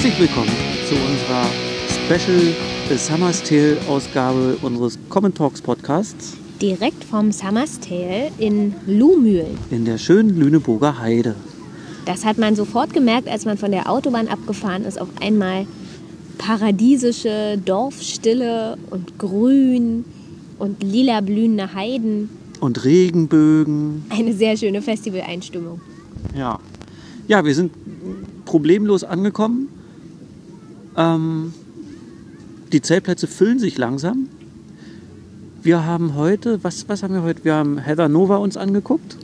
Herzlich willkommen zu unserer Special Summer's Tale Ausgabe unseres Common Talks Podcasts Direkt vom Summer's Tale in Luhmühlen. in der schönen Lüneburger Heide. Das hat man sofort gemerkt, als man von der Autobahn abgefahren ist. Auf einmal paradiesische Dorfstille und Grün und lila blühende Heiden. Und Regenbögen. Eine sehr schöne Festivaleinstimmung. Ja. Ja, wir sind problemlos angekommen. Ähm, die Zeltplätze füllen sich langsam. Wir haben heute, was, was haben wir heute? Wir haben Heather Nova uns angeguckt.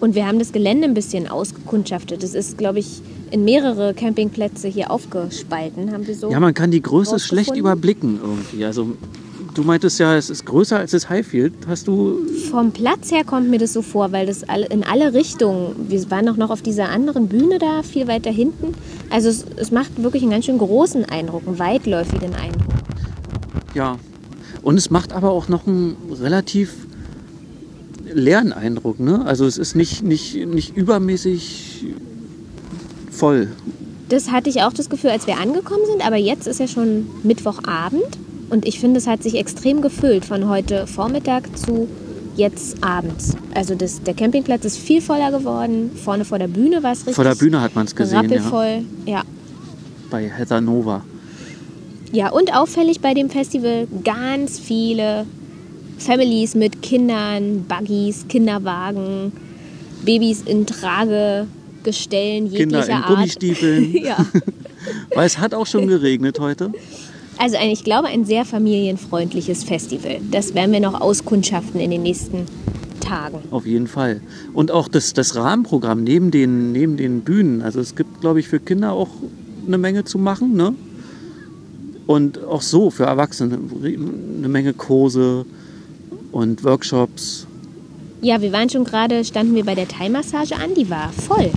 Und wir haben das Gelände ein bisschen ausgekundschaftet. Es ist, glaube ich, in mehrere Campingplätze hier aufgespalten. Haben wir so Ja, man kann die Größe schlecht überblicken irgendwie. Also du meintest ja, es ist größer als das Highfield. Hast du Vom Platz her kommt mir das so vor, weil das in alle Richtungen, wir waren auch noch auf dieser anderen Bühne da, viel weiter hinten. Also es, es macht wirklich einen ganz schön großen Eindruck, einen weitläufigen Eindruck. Ja. Und es macht aber auch noch einen relativ leeren Eindruck. Ne? Also es ist nicht, nicht, nicht übermäßig voll. Das hatte ich auch das Gefühl, als wir angekommen sind, aber jetzt ist ja schon Mittwochabend und ich finde, es hat sich extrem gefüllt von heute Vormittag zu jetzt abends. Also das, der Campingplatz ist viel voller geworden. Vorne vor der Bühne war es richtig Vor der Bühne hat man es gesehen, ja, rappelvoll. Ja. bei Heather Nova. Ja, und auffällig bei dem Festival ganz viele Families mit Kindern, Buggies, Kinderwagen, Babys in Tragegestellen jeglicher Kinder in Art. Gummistiefeln. ja. Weil es hat auch schon geregnet heute. Also ein, ich glaube, ein sehr familienfreundliches Festival. Das werden wir noch auskundschaften in den nächsten Tagen. Auf jeden Fall. Und auch das, das Rahmenprogramm neben den, neben den Bühnen. Also es gibt, glaube ich, für Kinder auch eine Menge zu machen. Ne? Und auch so für Erwachsene eine Menge Kurse und Workshops. Ja, wir waren schon gerade, standen wir bei der Thai-Massage an, die war voll.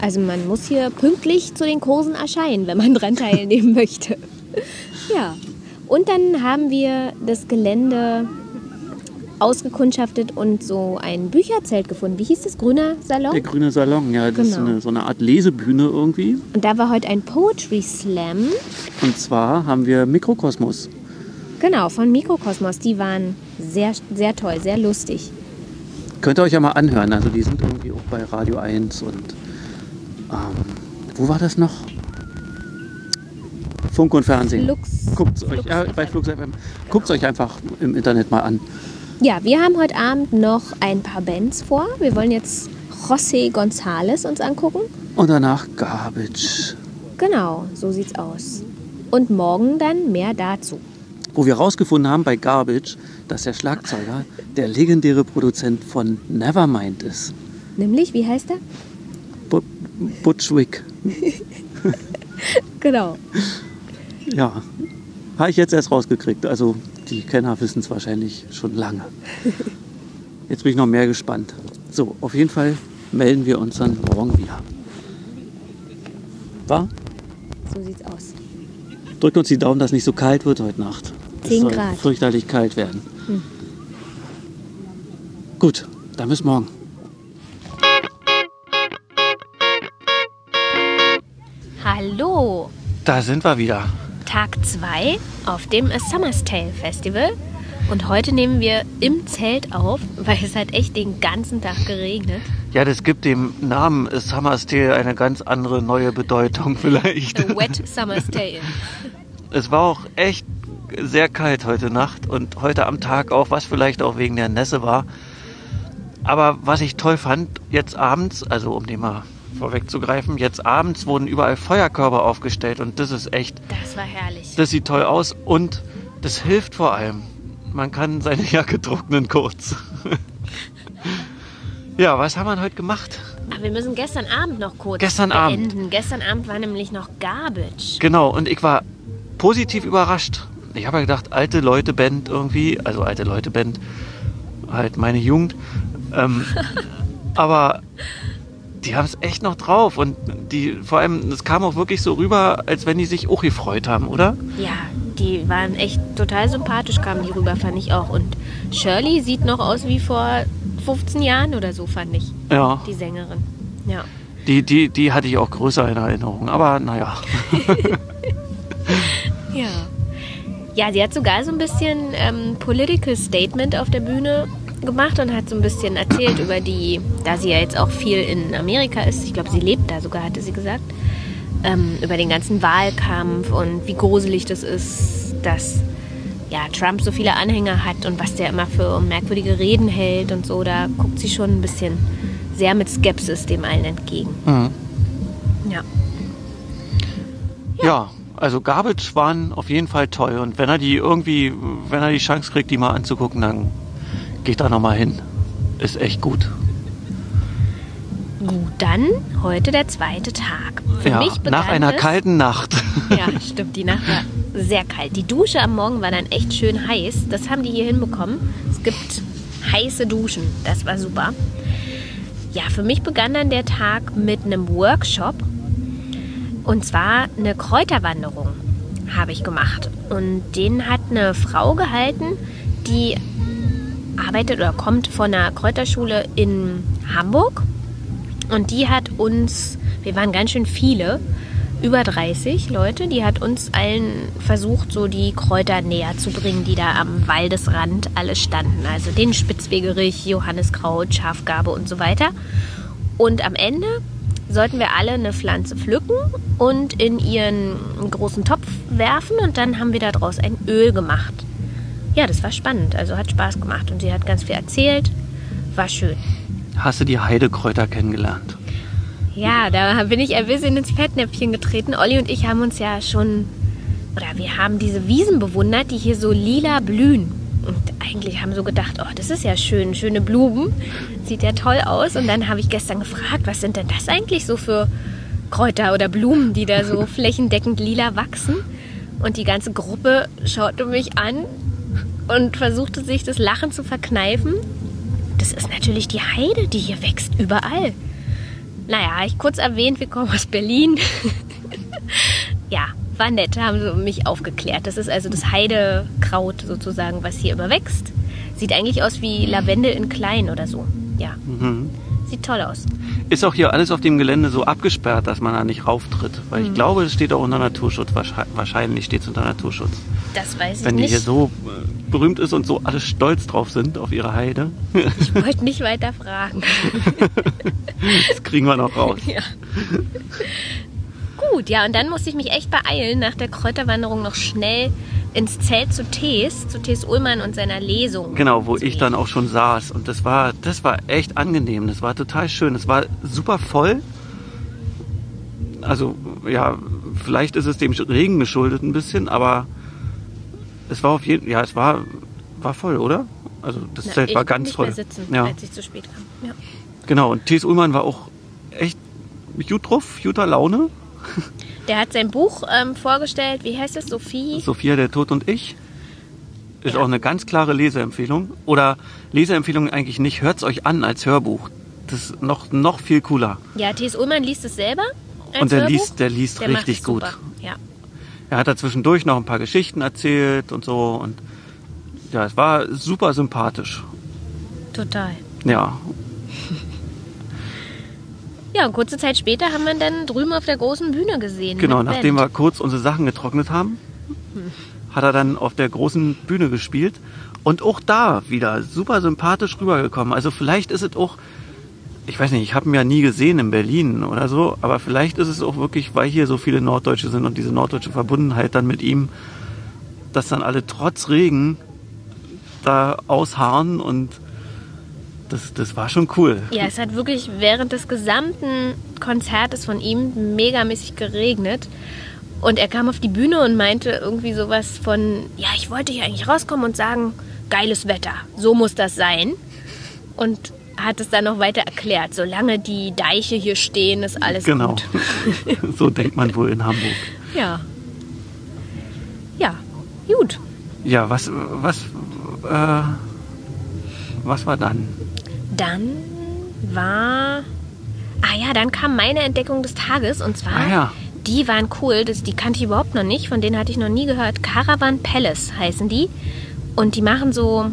Also man muss hier pünktlich zu den Kursen erscheinen, wenn man dran teilnehmen möchte. Ja, und dann haben wir das Gelände ausgekundschaftet und so ein Bücherzelt gefunden. Wie hieß das? Grüner Salon? Der grüne Salon, ja, das ist Genau. eine, so eine Art Lesebühne irgendwie. Und da war heute ein Poetry Slam. Und zwar haben wir Mikrokosmos. Genau, von Mikrokosmos. Die waren sehr, sehr toll, sehr lustig. Könnt ihr euch ja mal anhören. Also die sind irgendwie auch bei Radio 1 und ähm, wo war das noch? Funk und Fernsehen. Flux. Guckt's euch, ja, bei. Flux FM. Guckt's euch einfach im Internet mal an. Ja, wir haben heute Abend noch ein paar Bands vor. Wir wollen jetzt José González uns angucken. Und danach Garbage. Genau, so sieht's aus. Und morgen dann mehr dazu. Wo wir rausgefunden haben bei Garbage, dass der Schlagzeuger der legendäre Produzent von Nevermind ist. Nämlich, wie heißt er? Bu- Butch Wick. Genau. Ja, habe ich jetzt erst rausgekriegt. Also die Kenner wissen es wahrscheinlich schon lange. Jetzt bin ich noch mehr gespannt. So, auf jeden Fall melden wir uns dann morgen wieder. War? So sieht's aus. Drückt uns die Daumen, dass nicht so kalt wird heute Nacht. Es 10 soll Grad. fürchterlich kalt werden. Hm. Gut, dann bis morgen. Hallo, Da sind wir wieder. Tag 2 auf dem A Summer's Tale Festival. Und heute nehmen wir im Zelt auf, weil es hat echt den ganzen Tag geregnet. Ja, das gibt dem Namen Summer's Tale eine ganz andere neue Bedeutung vielleicht. A Wet Summer's Tale. Es war auch echt sehr kalt heute Nacht und heute am Tag auch, was vielleicht auch wegen der Nässe war. Aber was ich toll fand, jetzt abends, also um dem mal vorwegzugreifen, jetzt abends wurden überall Feuerkörper aufgestellt und das ist echt, Das war herrlich. das sieht toll aus und das hilft vor allem. Man kann seine Jacke trocknen kurz. ja, was haben wir heute gemacht? Aber wir müssen gestern Abend noch kurz Gestern Abend. beenden. Gestern Abend war nämlich noch Garbage. Genau, und ich war positiv überrascht. Ich habe ja gedacht, alte Leute Band irgendwie, also alte Leute Band, halt meine Jugend. Ähm, aber die haben es echt noch drauf und die, vor allem, es kam auch wirklich so rüber, als wenn die sich auch gefreut haben, oder? Ja, die waren echt total sympathisch, kamen die rüber, fand ich auch. Und Shirley sieht noch aus wie vor 15 Jahren oder so, fand ich, Ja, die Sängerin. Ja. Die, die, die hatte ich auch größer in Erinnerung. Aber naja. Ja. Ja, sie hat sogar so ein bisschen ähm, Political Statement auf der Bühne gemacht und hat so ein bisschen erzählt über die, da sie ja jetzt auch viel in Amerika ist, ich glaube, sie lebt da sogar, hatte sie gesagt, ähm, über den ganzen Wahlkampf und wie gruselig das ist, dass ja, Trump so viele Anhänger hat und was der immer für merkwürdige Reden hält und so. Da guckt sie schon ein bisschen sehr mit Skepsis dem allen entgegen. Mhm. Ja. Ja, also Garbage waren auf jeden Fall toll. Und wenn er die irgendwie, wenn er die Chance kriegt, die mal anzugucken, dann geht er nochmal hin. Ist echt gut. Gut, dann heute der zweite Tag. Für ja, mich nach einer es, kalten Nacht. Ja, stimmt, die Nacht war sehr kalt. Die Dusche am Morgen war dann echt schön heiß. Das haben die hier hinbekommen. Es gibt heiße Duschen. Das war super. Ja, für mich begann dann der Tag mit einem Workshop. Und zwar eine Kräuterwanderung habe ich gemacht. Und den hat eine Frau gehalten, die arbeitet oder kommt von einer Kräuterschule in Hamburg. Und die hat uns, wir waren ganz schön viele, über 30 Leute, die hat uns allen versucht, so die Kräuter näher zu bringen, die da am Waldesrand alle standen. Also den Spitzwegerich, Johanniskraut, Schafgarbe und so weiter. Und am Ende sollten wir alle eine Pflanze pflücken und in ihren großen Topf werfen und dann haben wir daraus ein Öl gemacht. Ja, das war spannend, also hat Spaß gemacht und sie hat ganz viel erzählt, war schön. Hast du die Heidekräuter kennengelernt? Ja, da bin ich ein bisschen ins Fettnäpfchen getreten. Olli und ich haben uns ja schon, oder wir haben diese Wiesen bewundert, die hier so lila blühen. Und eigentlich haben so gedacht, oh, das ist ja schön, schöne Blumen. Sieht ja toll aus. Und dann habe ich gestern gefragt, was sind denn das eigentlich so für Kräuter oder Blumen, die da so flächendeckend lila wachsen? Und die ganze Gruppe schaute mich an und versuchte sich das Lachen zu verkneifen. Das ist natürlich die Heide, die hier wächst, überall. Naja, ich kurz erwähnt, wir kommen aus Berlin. ja, war nett, haben sie mich aufgeklärt. Das ist also das Heidekraut sozusagen, was hier immer wächst. Sieht eigentlich aus wie Lavendel in klein oder so. Ja, Mhm. sieht toll aus. Ist auch hier alles auf dem Gelände so abgesperrt, dass man da nicht rauftritt. Weil ich glaube, es steht auch unter Naturschutz. Wahrscheinlich- steht es unter Naturschutz. Das weiß ich Wenn die nicht. hier so äh, berühmt ist und so alle stolz drauf sind auf ihre Heide, Ich wollte nicht weiter fragen. das kriegen wir noch raus. ja. Gut, ja, und dann musste ich mich echt beeilen, nach der Kräuterwanderung noch schnell ins Zelt zu Tees, zu Tees Ullmann und seiner Lesung. Genau, wo ich dann auch schon saß. Und das war, das war echt angenehm. Das war total schön. Es war super voll. Also, ja, vielleicht ist es dem Regen geschuldet ein bisschen, aber es war auf jeden ja, es war, war voll, oder? Also, das Na, Zelt ich war ganz nicht voll. Mehr sitzen, ja, als ich zu spät kam. Ja. genau. Und Thies Ullmann war auch echt gut drauf, guter Laune. Der hat sein Buch ähm, vorgestellt. Wie heißt es? Sophie? Sophia, der Tod und ich. Ist Ja. auch eine ganz klare Leseempfehlung. Oder Leseempfehlung eigentlich nicht. Hört's euch an als Hörbuch. Das ist noch, noch viel cooler. Ja, T.S. Ullmann liest es selber. als Und der Hörbuch. liest, der liest Der richtig es gut. Ja. Er hat da zwischendurch noch ein paar Geschichten erzählt und so. Und ja, es war super sympathisch. Total. Ja, Ja, und kurze Zeit später haben wir ihn dann drüben auf der großen Bühne gesehen. genau. Nachdem wir Band. kurz unsere Sachen getrocknet haben, hat er dann auf der großen Bühne gespielt. Und auch da wieder super sympathisch rübergekommen. Also vielleicht ist es auch, ich weiß nicht, ich habe ihn ja nie gesehen in Berlin oder so, aber vielleicht ist es auch wirklich, weil hier so viele Norddeutsche sind und diese norddeutsche Verbundenheit dann mit ihm, dass dann alle trotz Regen da ausharren und das, das war schon cool. Ja, es hat wirklich während des gesamten Konzertes von ihm megamäßig geregnet. Und er kam auf die Bühne und meinte irgendwie sowas von, ja, ich wollte hier eigentlich rauskommen und sagen, geiles Wetter, so muss das sein. Und hat es dann noch weiter erklärt, solange die Deiche hier stehen, ist alles Genau. gut. so denkt man wohl in Hamburg. Ja. Ja, gut. Ja, was, was, äh, was war dann? Dann war. Ah ja, dann kam meine Entdeckung des Tages und zwar. Ah ja. Die waren cool, das, die kannte ich überhaupt noch nicht, von denen hatte ich noch nie gehört. Caravan Palace heißen die. Und die machen so.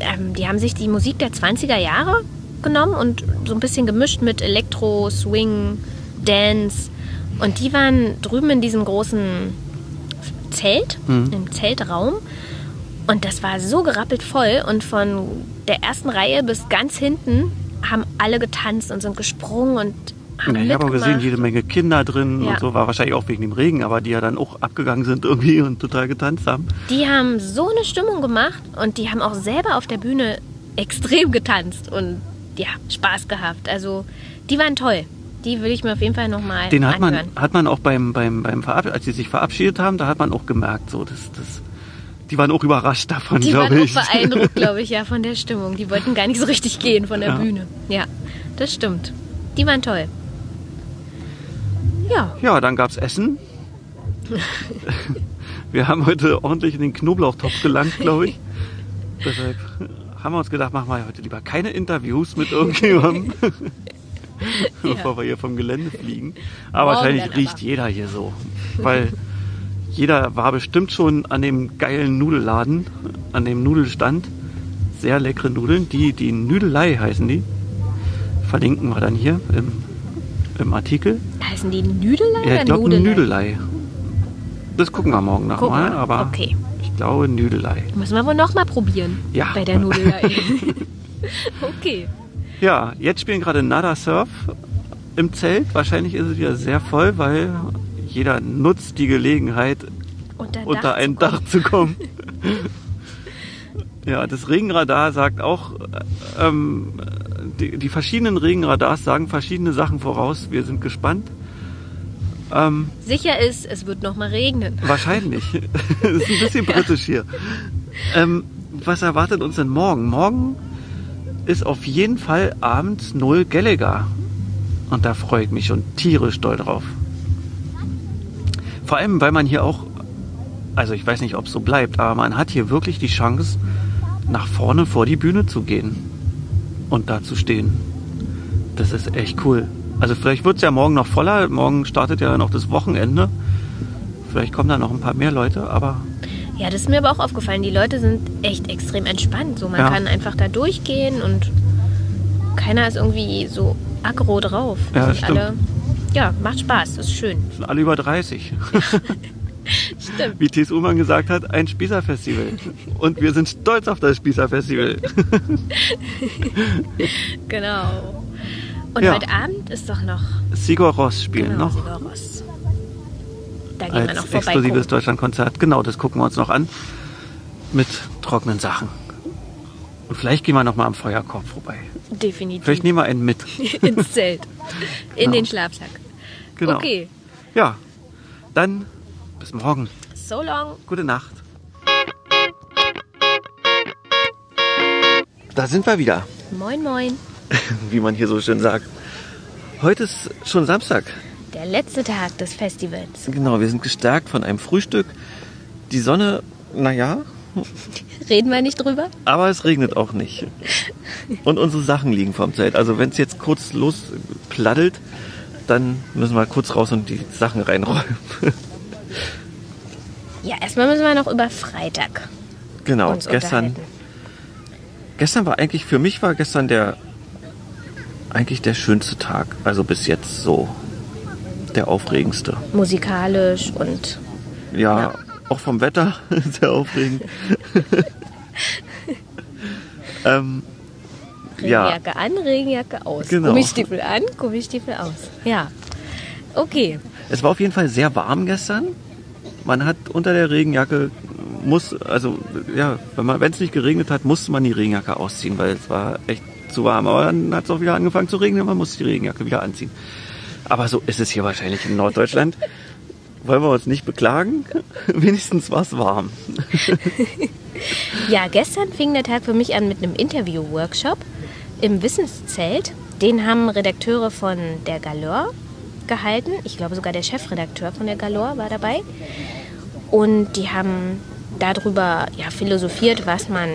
Ähm, die haben sich die Musik der 20er Jahre genommen und so ein bisschen gemischt mit Elektro, Swing, Dance. Und die waren drüben in diesem großen Zelt, im Zeltraum. Und das war so gerappelt voll. Und von der ersten Reihe bis ganz hinten haben alle getanzt und sind gesprungen und haben Ja, ich habe auch gesehen, jede Menge Kinder drin Ja. und so. War wahrscheinlich auch wegen dem Regen, aber die ja dann auch abgegangen sind irgendwie und total getanzt haben. Die haben so eine Stimmung gemacht und die haben auch selber auf der Bühne extrem getanzt und ja, Spaß gehabt. Also die waren toll. Die will ich mir auf jeden Fall nochmal Den hat man, anhören. hat man auch beim, beim, beim Verab als sie sich verabschiedet haben, da hat man auch gemerkt, so, das, das, die waren auch überrascht davon, Die waren glaube auch ich. beeindruckt, glaube ich, ja, von der Stimmung. Die wollten gar nicht so richtig gehen von der Ja. Bühne. Ja, das stimmt. Die waren toll. Ja, Ja, dann gab's Essen. Wir haben heute ordentlich in den Knoblauchtopf gelangt, glaube ich. Deshalb haben wir uns gedacht, machen wir heute lieber keine Interviews mit irgendjemandem, bevor wir hier vom Gelände fliegen. Aber Morgen wahrscheinlich aber. riecht jeder hier so. Weil jeder war bestimmt schon an dem geilen Nudelladen, an dem Nudelstand. Sehr leckere Nudeln. Die, die Nüdelei heißen die. Verlinken wir dann hier im, im Artikel. heißen die Nüdelei Ja, oder ich glaube Nudelei? Nudelei. Das gucken wir morgen nochmal, mal, aber okay. ich glaube Nudelei. Müssen wir wohl nochmal probieren. Ja. Bei der Nudelei. okay. Ja, jetzt spielen gerade Nada Surf im Zelt. Wahrscheinlich ist es wieder sehr voll, weil jeder nutzt die Gelegenheit, Unter, unter ein. Dach zu kommen. ja, das Regenradar sagt auch, äh, ähm, die, die verschiedenen Regenradars sagen verschiedene Sachen voraus. Wir sind gespannt. Ähm, Sicher ist, es wird nochmal regnen. Wahrscheinlich. das ist ein bisschen britisch hier. Ähm, was erwartet uns denn morgen? Morgen ist auf jeden Fall abends Noel Gallagher. Und da freue ich mich schon tierisch doll drauf. Vor allem, weil man hier auch, also ich weiß nicht, ob es so bleibt, aber man hat hier wirklich die Chance, nach vorne vor die Bühne zu gehen und da zu stehen. Das ist echt cool. Also vielleicht wird es ja morgen noch voller. Morgen startet ja noch das Wochenende. Vielleicht kommen da noch ein paar mehr Leute, aber Ja, das ist mir aber auch aufgefallen. Die Leute sind echt extrem entspannt. So, man Ja. kann einfach da durchgehen und keiner ist irgendwie so aggro drauf. Ja, stimmt. alle, ja, macht Spaß, ist schön. sind alle über 30. Stimmt. Wie T.S. Ullmann gesagt hat, ein Spießerfestival. Und wir sind stolz auf das Spießerfestival. Genau. Und Ja. heute Abend ist doch noch Sigur Ross spielen genau, noch Sigur Ross. Da gehen wir als noch vorbei. exklusives. Deutschlandkonzert. Genau, das gucken wir uns noch an. Mit trockenen Sachen. Und vielleicht gehen wir noch mal am Feuerkorb vorbei. Definitiv. Vielleicht nehmen wir einen mit. ins Zelt. In Genau. den Schlafsack. Genau. Okay. Ja, dann bis morgen. So long. Gute Nacht. Da sind wir wieder, Moin, moin. wie man hier so schön sagt. Heute ist schon Samstag. Der letzte Tag des Festivals. Genau, wir sind gestärkt von einem Frühstück. Die Sonne, naja, Reden wir nicht drüber? aber es regnet auch nicht. Und unsere Sachen liegen vorm Zelt. Also wenn es jetzt kurz lospladdelt, dann müssen wir kurz raus und die Sachen reinräumen. Ja, erstmal müssen wir noch über Freitag genau, gestern, gestern war eigentlich, für mich war gestern der, eigentlich der schönste Tag. Also bis jetzt so der aufregendste. Musikalisch und Ja, Ja. auch vom Wetter sehr aufregend. ähm, ja, Regenjacke an, Regenjacke aus. Genau. Gummistiefel an, Gummistiefel aus. Ja. Okay. es war auf jeden Fall sehr warm gestern. Man hat unter der Regenjacke muss, also ja, wenn es nicht geregnet hat, musste man die Regenjacke ausziehen, weil es war echt zu warm. Aber dann hat es auch wieder angefangen zu regnen, man musste die Regenjacke wieder anziehen. Aber so ist es hier wahrscheinlich in Norddeutschland. Wollen wir uns nicht beklagen? Wenigstens war es warm. Ja, gestern fing der Tag für mich an mit einem Interview-Workshop im Wissenszelt. Den haben Redakteure von der Galore gehalten. Ich glaube sogar der Chefredakteur von der Galore war dabei. Und die haben darüber ja, philosophiert, was man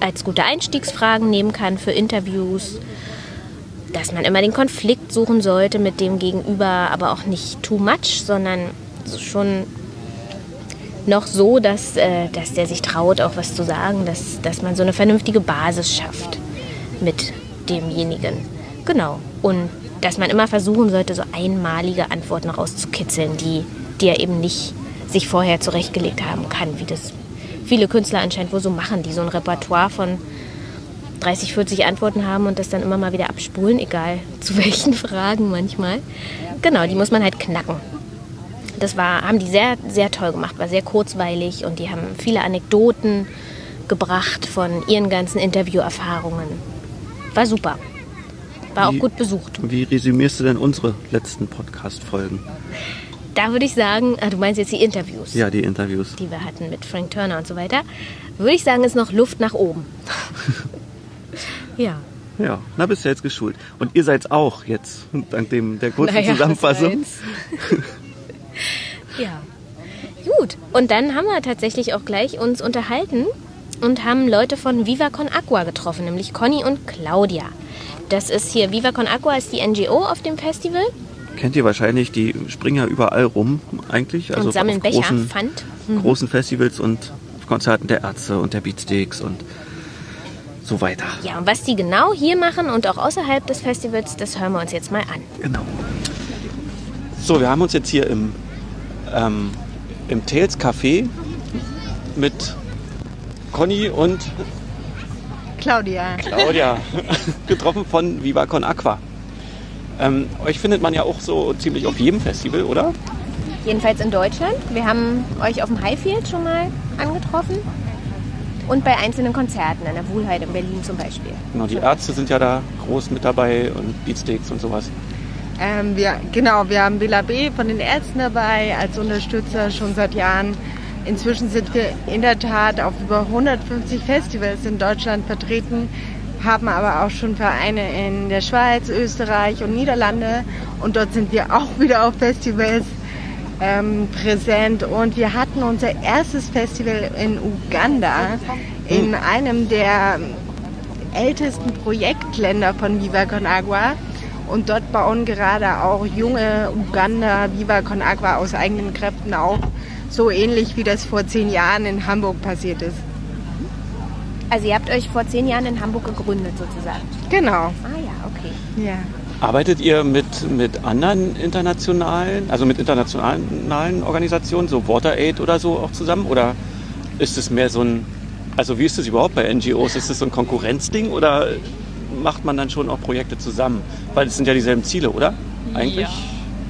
als gute Einstiegsfragen nehmen kann für Interviews. Dass man immer den Konflikt suchen sollte mit dem Gegenüber, aber auch nicht too much, sondern so schon noch so, dass, äh, dass der sich traut, auch was zu sagen, dass, dass man so eine vernünftige Basis schafft mit demjenigen. Genau. Und dass man immer versuchen sollte, so einmalige Antworten rauszukitzeln, die, die er eben nicht sich vorher zurechtgelegt haben kann, wie das viele Künstler anscheinend wohl so machen, die so ein Repertoire von 30, 40 Antworten haben und das dann immer mal wieder abspulen, egal zu welchen Fragen manchmal. Genau, die muss man halt knacken. Das war, haben die sehr, sehr toll gemacht, war sehr kurzweilig und die haben viele Anekdoten gebracht von ihren ganzen Interviewerfahrungen. War super. War auch Wie- gut besucht. Wie resümierst du denn unsere letzten Podcast-Folgen? Da würde ich sagen, ah, du meinst jetzt die Interviews, Ja, die Interviews. die wir hatten mit Frank Turner und so weiter, würde ich sagen, ist noch Luft nach oben. ja. Ja, na bist du jetzt geschult. Und ihr seid's auch jetzt, dank dem, der kurzen Naja, Zusammenfassung. ja. Gut. Und dann haben wir tatsächlich auch gleich uns unterhalten und haben Leute von Viva Con Aqua getroffen, nämlich Conny und Claudia. Das ist hier, Viva Con Aqua ist die NGO auf dem Festival Kennt ihr wahrscheinlich, die springen ja überall rum eigentlich. Also und sammeln Becher, großen, Pfand. großen Festivals und Konzerten der Ärzte und der Beatsticks und so weiter. Ja, und was die genau hier machen und auch außerhalb des Festivals, das hören wir uns jetzt mal an. Genau. So, wir haben uns jetzt hier im, ähm, im Tails Café mit Conny und Claudia. Claudia getroffen von Viva Con Aqua. Ähm, euch findet man ja auch so ziemlich auf jedem Festival, oder? Jedenfalls in Deutschland. Wir haben euch auf dem Highfield schon mal angetroffen. Und bei einzelnen Konzerten, an der Wohlheit in Berlin zum Beispiel. Genau, die Ärzte sind ja da groß mit dabei und Beatsticks und sowas. Ähm, wir, genau, wir haben Bela B. von den Ärzten dabei als Unterstützer schon seit Jahren. Inzwischen sind wir in der Tat auf über 150 Festivals in Deutschland vertreten, haben aber auch schon Vereine in der Schweiz, Österreich und Niederlande. Und dort sind wir auch wieder auf Festivals ähm, präsent. Und wir hatten unser erstes Festival in Uganda, in einem der ältesten Projektländer von Viva Con Agua. Und dort bauen gerade auch junge Uganda Viva Con Agua aus eigenen Kräften auf. So ähnlich wie das vor zehn Jahren in Hamburg passiert ist. Also ihr habt euch vor zehn Jahren in Hamburg gegründet sozusagen. Genau. Ah ja, okay. Ja. Arbeitet ihr mit, mit anderen internationalen, also mit internationalen Organisationen, so WaterAid oder so auch zusammen? Oder ist es mehr so ein, also wie ist es überhaupt bei NGOs? Ist es so ein Konkurrenzding oder macht man dann schon auch Projekte zusammen? Weil es sind ja dieselben Ziele, oder? Eigentlich?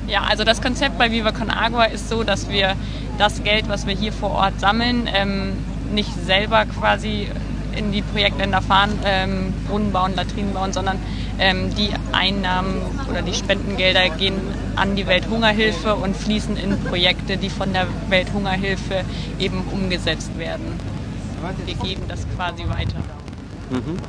Ja. ja, also das Konzept bei Viva Con Agua ist so, dass wir das Geld, was wir hier vor Ort sammeln, ähm, nicht selber quasi in die Projektländer fahren, ähm, Brunnen bauen, Latrinen bauen, sondern ähm, die Einnahmen oder die Spendengelder gehen an die Welthungerhilfe und fließen in Projekte, die von der Welthungerhilfe eben umgesetzt werden. Wir geben das quasi weiter.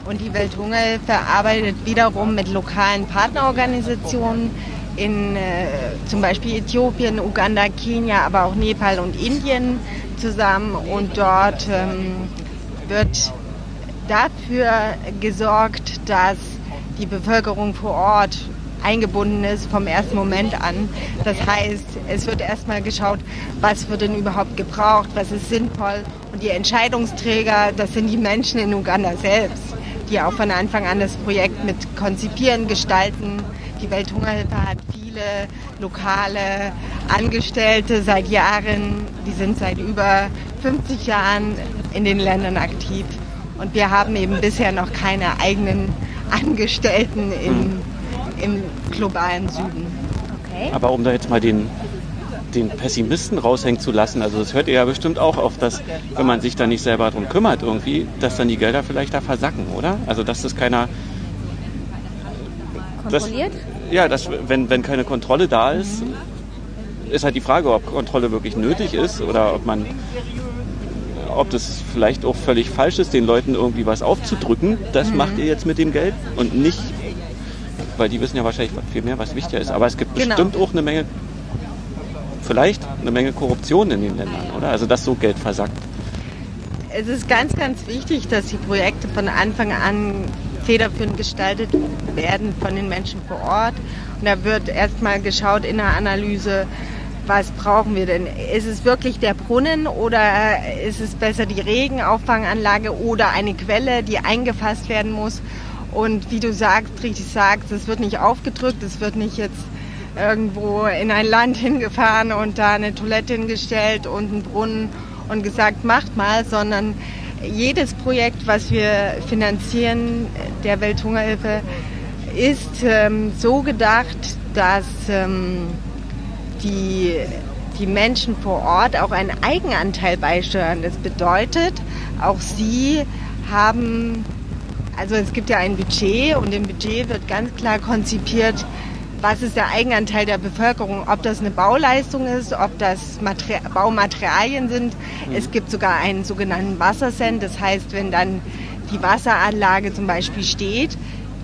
Und die Welthungerhilfe arbeitet wiederum mit lokalen Partnerorganisationen in äh, zum Beispiel Äthiopien, Uganda, Kenia, aber auch Nepal und Indien zusammen. Und dort ähm, wird dafür gesorgt, dass die Bevölkerung vor Ort eingebunden ist vom ersten Moment an. Das heißt, es wird erstmal geschaut, was wird denn überhaupt gebraucht, was ist sinnvoll. Und die Entscheidungsträger, das sind die Menschen in Uganda selbst, die auch von Anfang an das Projekt mit konzipieren, gestalten. Die Welthungerhilfe hat viele lokale Angestellte seit Jahren, die sind seit über 50 Jahren in den Ländern aktiv. Und wir haben eben bisher noch keine eigenen Angestellten in, im globalen Süden. Okay. Aber um da jetzt mal den, den Pessimisten raushängen zu lassen, also das hört ihr ja bestimmt auch auf, dass wenn man sich da nicht selber drum kümmert irgendwie, dass dann die Gelder vielleicht da versacken, oder? Also dass das keiner, Kontrolliert? ja, dass wenn, wenn keine Kontrolle da ist, ist halt die Frage, ob Kontrolle wirklich nötig ist oder ob man ob das vielleicht auch völlig falsch ist, den Leuten irgendwie was aufzudrücken. Das macht ihr jetzt mit dem Geld und nicht, weil die wissen ja wahrscheinlich viel mehr, was wichtiger ist. Aber es gibt Genau. bestimmt auch eine Menge, vielleicht eine Menge Korruption in den Ländern, oder? Also dass so Geld versackt. Es ist ganz, ganz wichtig, dass die Projekte von Anfang an federführend gestaltet werden von den Menschen vor Ort. Und da wird erstmal geschaut in der Analyse, was brauchen wir denn? Ist es wirklich der Brunnen oder ist es besser die Regenauffanganlage oder eine Quelle, die eingefasst werden muss? Und wie du sagst, richtig sagst, es wird nicht aufgedrückt, es wird nicht jetzt irgendwo in ein Land hingefahren und da eine Toilette hingestellt und einen Brunnen und gesagt, macht mal, sondern jedes Projekt, was wir finanzieren der Welthungerhilfe, ist ähm, so gedacht, dass ähm, die, die Menschen vor Ort auch einen Eigenanteil beisteuern. Das bedeutet, auch sie haben, also es gibt ja ein Budget und im Budget wird ganz klar konzipiert, was ist der Eigenanteil der Bevölkerung, ob das eine Bauleistung ist, ob das Mater Baumaterialien sind. Es gibt sogar einen sogenannten Wassersend, das heißt, wenn dann die Wasseranlage zum Beispiel steht,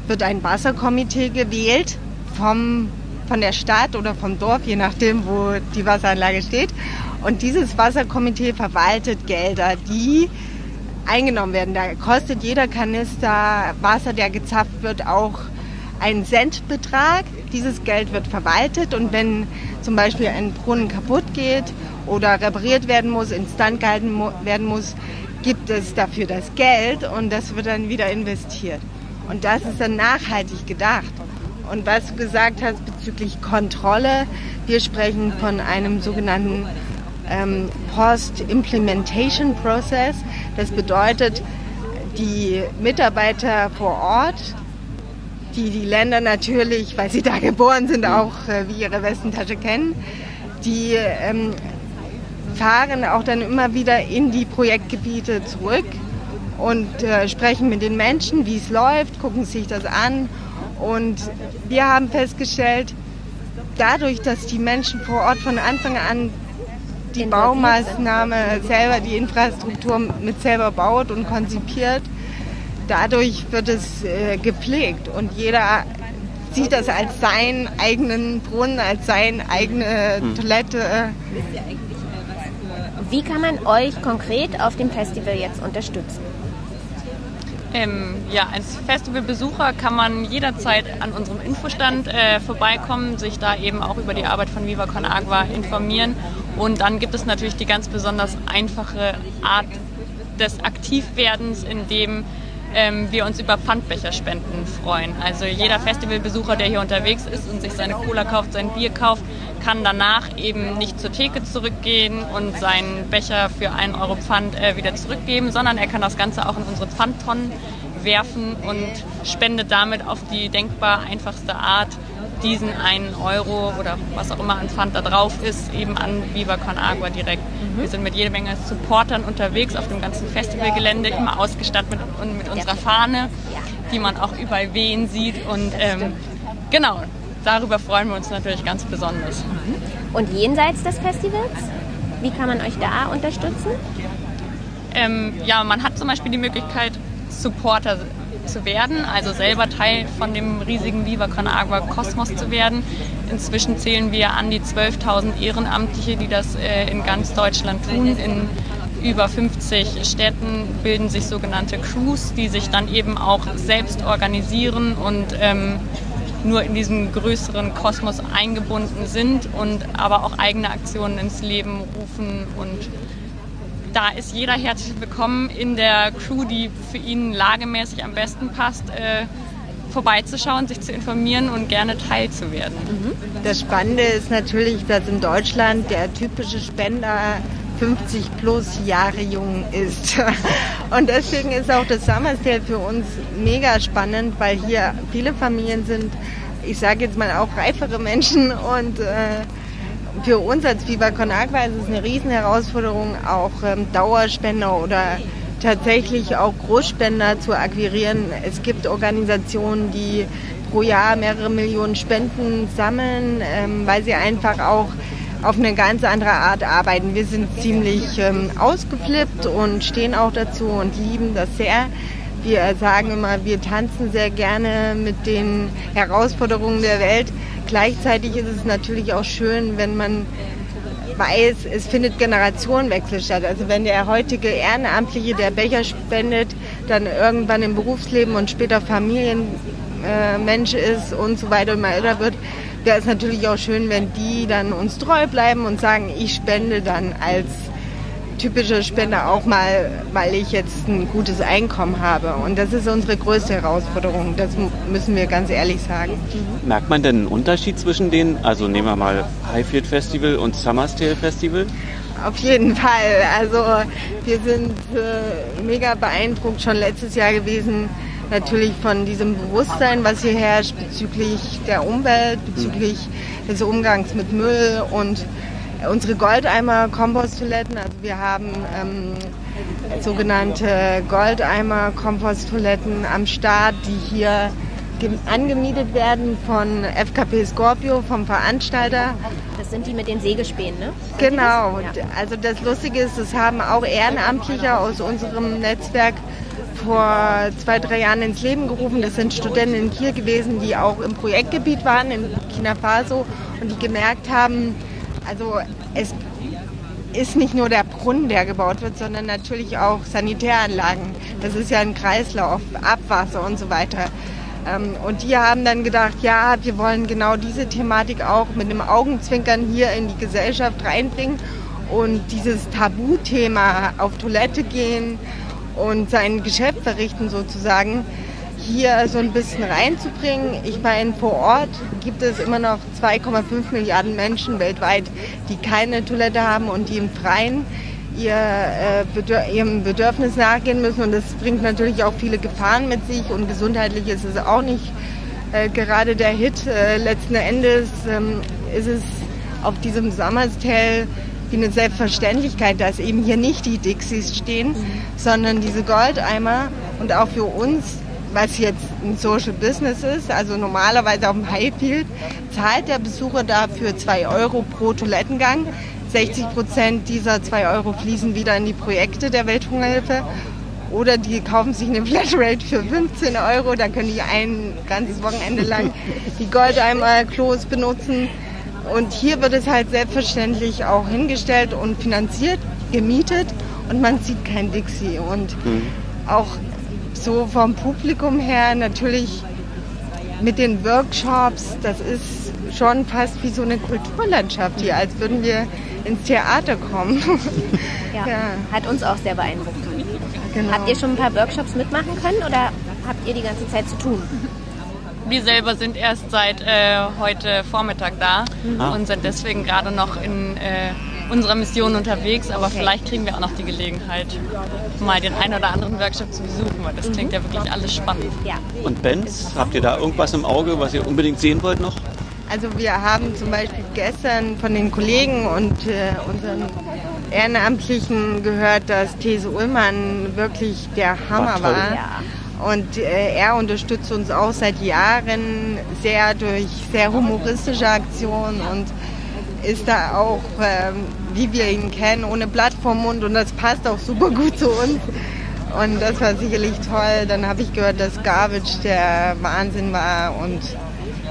wird ein Wasserkomitee gewählt vom, von der Stadt oder vom Dorf, je nachdem, wo die Wasseranlage steht. Und dieses Wasserkomitee verwaltet Gelder, die eingenommen werden. Da kostet jeder Kanister Wasser, der gezapft wird, auch einen Centbetrag. Dieses Geld wird verwaltet und wenn zum Beispiel ein Brunnen kaputt geht oder repariert werden muss, instand gehalten werden muss, gibt es dafür das Geld und das wird dann wieder investiert. Und das ist dann nachhaltig gedacht. Und was du gesagt hast bezüglich Kontrolle, wir sprechen von einem sogenannten ähm, Post-Implementation Process. Das bedeutet, die Mitarbeiter vor Ort die die Länder natürlich, weil sie da geboren sind, auch äh, wie ihre Westentasche kennen. Die ähm, fahren auch dann immer wieder in die Projektgebiete zurück und äh, sprechen mit den Menschen, wie es läuft, gucken sich das an. Und wir haben festgestellt, dadurch, dass die Menschen vor Ort von Anfang an die Baumaßnahme selber, die Infrastruktur mit selber baut und konzipiert, dadurch wird es äh, gepflegt und jeder sieht das als seinen eigenen Brunnen, als seine eigene hm. Toilette. Wie kann man euch konkret auf dem Festival jetzt unterstützen? Ähm, ja, als Festivalbesucher kann man jederzeit an unserem Infostand äh, vorbeikommen, sich da eben auch über die Arbeit von Viva Con Agua informieren. Und dann gibt es natürlich die ganz besonders einfache Art des Aktivwerdens, in dem ähm, wir uns über Pfandbecherspenden freuen. Also jeder Festivalbesucher, der hier unterwegs ist und sich seine Cola kauft, sein Bier kauft, kann danach eben nicht zur Theke zurückgehen und seinen Becher für einen Euro Pfand äh, wieder zurückgeben, sondern er kann das Ganze auch in unsere Pfandtonnen werfen und spendet damit auf die denkbar einfachste Art diesen einen Euro oder was auch immer an Pfand da drauf ist, eben an Viva Con Agua direkt. Mhm. Wir sind mit jede Menge Supportern unterwegs auf dem ganzen Festivalgelände, immer ausgestattet mit, mit unserer Fahne, die man auch überall wehen sieht. Und ähm, genau, darüber freuen wir uns natürlich ganz besonders. Mhm. Und jenseits des Festivals, wie kann man euch da unterstützen? Ähm, ja, man hat zum Beispiel die Möglichkeit, Supporter zu werden, also selber Teil von dem riesigen Viva Con Agua Kosmos zu werden. Inzwischen zählen wir an die 12.000 Ehrenamtliche, die das äh, in ganz Deutschland tun. In über 50 Städten bilden sich sogenannte Crews, die sich dann eben auch selbst organisieren und ähm, nur in diesem größeren Kosmos eingebunden sind und aber auch eigene Aktionen ins Leben rufen und da ist jeder herzlich willkommen in der Crew, die für ihn lagemäßig am besten passt, äh, vorbeizuschauen, sich zu informieren und gerne teilzuwerden. Mhm. Das Spannende ist natürlich, dass in Deutschland der typische Spender 50 plus Jahre jung ist. Und deswegen ist auch das Summer Sale für uns mega spannend, weil hier viele Familien sind, ich sage jetzt mal auch reifere Menschen und äh, für uns als Viva Con Agua ist es eine Riesenherausforderung, auch ähm, Dauerspender oder tatsächlich auch Großspender zu akquirieren. Es gibt Organisationen, die pro Jahr mehrere Millionen Spenden sammeln, ähm, weil sie einfach auch auf eine ganz andere Art arbeiten. Wir sind ziemlich ähm, ausgeflippt und stehen auch dazu und lieben das sehr. Wir sagen immer, wir tanzen sehr gerne mit den Herausforderungen der Welt. Gleichzeitig ist es natürlich auch schön, wenn man weiß, es findet Generationenwechsel statt. Also wenn der heutige Ehrenamtliche, der Becher spendet, dann irgendwann im Berufsleben und später Familienmensch äh, ist und so weiter und mal älter wird, wäre es natürlich auch schön, wenn die dann uns treu bleiben und sagen, ich spende dann als typische Spender auch mal, weil ich jetzt ein gutes Einkommen habe. Und das ist unsere größte Herausforderung. Das müssen wir ganz ehrlich sagen. Merkt man denn einen Unterschied zwischen denen? Also nehmen wir mal Highfield Festival und Summersdale Festival. Auf jeden Fall. Also wir sind äh, mega beeindruckt schon letztes Jahr gewesen, natürlich von diesem Bewusstsein, was hier herrscht bezüglich der Umwelt, bezüglich des Umgangs mit Müll und unsere Goldeimer-Komposttoiletten. Also wir haben ähm, sogenannte Goldeimer-Komposttoiletten am Start, die hier angemietet werden von FKP Scorpio, vom Veranstalter. Das sind die mit den Sägespänen, ne? Genau. Ja. Also das Lustige ist, es haben auch Ehrenamtliche aus unserem Netzwerk vor zwei, drei Jahren ins Leben gerufen. Das sind Studenten hier gewesen, die auch im Projektgebiet waren in Burkina Faso und die gemerkt haben, also es ist nicht nur der Brunnen, der gebaut wird, sondern natürlich auch Sanitäranlagen. Das ist ja ein Kreislauf, Abwasser und so weiter. Ähm, und die haben dann gedacht, ja, wir wollen genau diese Thematik auch mit einem Augenzwinkern hier in die Gesellschaft reinbringen und dieses Tabuthema auf Toilette gehen und sein Geschäft verrichten sozusagen hier so ein bisschen reinzubringen. Ich meine, vor Ort gibt es immer noch 2,5 Milliarden Menschen weltweit, die keine Toilette haben und die im Freien ihr, äh, Bedür ihrem Bedürfnis nachgehen müssen. Und das bringt natürlich auch viele Gefahren mit sich und gesundheitlich ist es auch nicht äh, gerade der Hit. Äh, letzten Endes ähm, ist es auf diesem Summerstale wie eine Selbstverständlichkeit, dass eben hier nicht die Dixies stehen, mhm. sondern diese Goldeimer und auch für uns was jetzt ein Social Business ist, also normalerweise auf dem Highfield, zahlt der Besucher dafür 2 Euro pro Toilettengang. 60 Prozent dieser 2 Euro fließen wieder in die Projekte der Welthungerhilfe. Oder die kaufen sich eine Flatrate für 15 Euro, da können die ein ganzes Wochenende lang die Goldeimer-Klos benutzen. Und hier wird es halt selbstverständlich auch hingestellt und finanziert, gemietet und man sieht kein Dixie. Und mhm. auch so vom Publikum her natürlich mit den Workshops, das ist schon fast wie so eine Kulturlandschaft hier, als würden wir ins Theater kommen. Ja, ja. hat uns auch sehr beeindruckt. Genau. Habt ihr schon ein paar Workshops mitmachen können oder habt ihr die ganze Zeit zu tun? Wir selber sind erst seit äh, heute Vormittag da mhm. und sind deswegen gerade noch in äh, unserer Mission unterwegs, aber okay. vielleicht kriegen wir auch noch die Gelegenheit, mal den einen oder anderen Workshop zu besuchen, weil das mhm. klingt ja wirklich alles spannend. Ja. Und Bands, habt ihr da irgendwas im Auge, was ihr unbedingt sehen wollt noch? Also wir haben zum Beispiel gestern von den Kollegen und äh, unseren Ehrenamtlichen gehört, dass These Ullmann wirklich der Hammer war. war. Ja. Und äh, er unterstützt uns auch seit Jahren sehr durch sehr humoristische Aktionen und ist da auch, ähm, wie wir ihn kennen, ohne Blatt vorm Mund und das passt auch super gut zu uns. Und das war sicherlich toll. Dann habe ich gehört, dass Garbage der Wahnsinn war und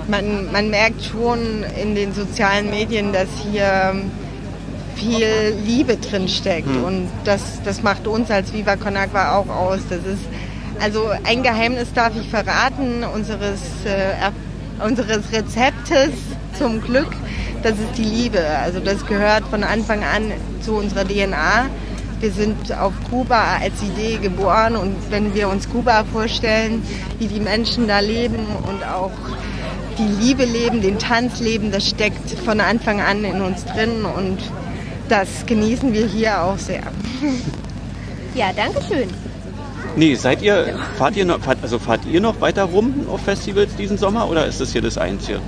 man, man merkt schon in den sozialen Medien, dass hier viel Liebe drin steckt hm. und das, das macht uns als Viva Con Agua auch aus. Das ist also ein Geheimnis darf ich verraten unseres, äh, unseres Rezeptes zum Glück das ist die Liebe. Also das gehört von Anfang an zu unserer DNA. Wir sind auf Kuba als Idee geboren und wenn wir uns Kuba vorstellen, wie die Menschen da leben und auch die Liebe leben, den Tanz leben, das steckt von Anfang an in uns drin und das genießen wir hier auch sehr. Ja, danke schön. Nee, seid ihr, fahrt ihr noch, fahrt, also fahrt ihr noch weiter rum auf Festivals diesen Sommer oder ist das hier das einzige?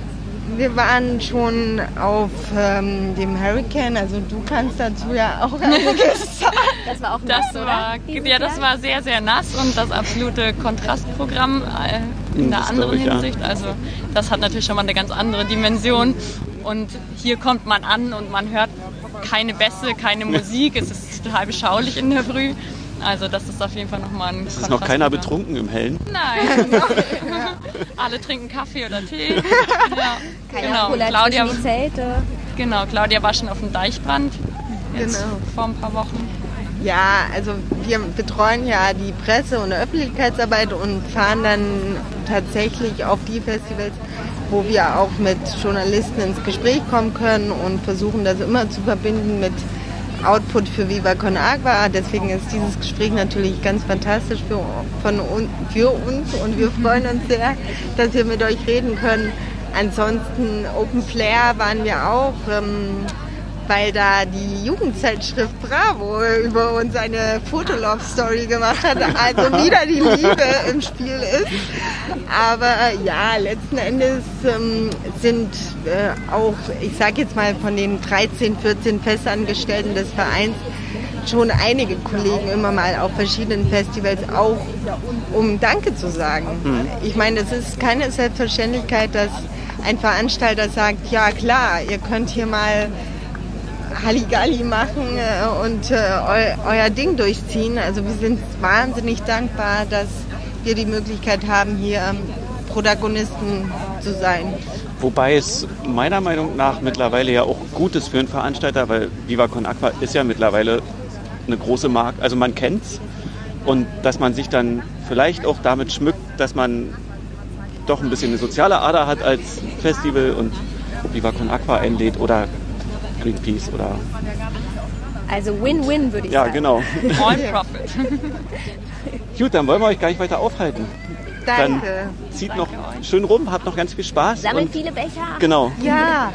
Wir waren schon auf ähm, dem Hurricane, also du kannst dazu ja auch einiges sagen. Das war auch nass, das war, Ja, das war sehr, sehr nass und das absolute Kontrastprogramm äh, in einer anderen ich, Hinsicht. Ja. Also das hat natürlich schon mal eine ganz andere Dimension. Und hier kommt man an und man hört keine Bässe, keine Musik. Es ist total beschaulich in der Früh. Also das ist auf jeden Fall nochmal ein Es ist noch keiner betrunken im Hellen? Nein. Alle trinken Kaffee oder Tee. Ja. Keine genau. Claudia, die Zelte. Genau, Claudia war schon auf dem Deichbrand. Jetzt genau. vor ein paar Wochen. Ja, also wir betreuen ja die Presse- und Öffentlichkeitsarbeit und fahren dann tatsächlich auf die Festivals, wo wir auch mit Journalisten ins Gespräch kommen können und versuchen das immer zu verbinden mit Output für Viva Con Agua. Deswegen ist dieses Gespräch natürlich ganz fantastisch für, von, für uns und wir freuen uns sehr, dass wir mit euch reden können. Ansonsten Open Flair waren wir auch. Ähm, weil da die Jugendzeitschrift Bravo über uns eine Fotolove-Story gemacht hat, also wieder die Liebe im Spiel ist. Aber ja, letzten Endes ähm, sind äh, auch, ich sage jetzt mal von den 13, 14 Festangestellten des Vereins, schon einige Kollegen immer mal auf verschiedenen Festivals auch, um Danke zu sagen. Mhm. Ich meine, es ist keine Selbstverständlichkeit, dass ein Veranstalter sagt, ja klar, ihr könnt hier mal Halligalli machen äh, und äh, eu, euer Ding durchziehen. Also wir sind wahnsinnig dankbar, dass wir die Möglichkeit haben, hier Protagonisten zu sein. Wobei es meiner Meinung nach mittlerweile ja auch gut ist für einen Veranstalter, weil Viva Con Aqua ist ja mittlerweile eine große Marke. Also man kennt es und dass man sich dann vielleicht auch damit schmückt, dass man doch ein bisschen eine soziale Ader hat als Festival und Viva Con Aqua einlädt oder Greenpeace oder. Also Win-Win würde ich ja, sagen. Ja, genau. All Profit. Gut, dann wollen wir euch gar nicht weiter aufhalten. Danke. Dann zieht noch schön rum, habt noch ganz viel Spaß. Sammelt viele Becher. Genau. Ja,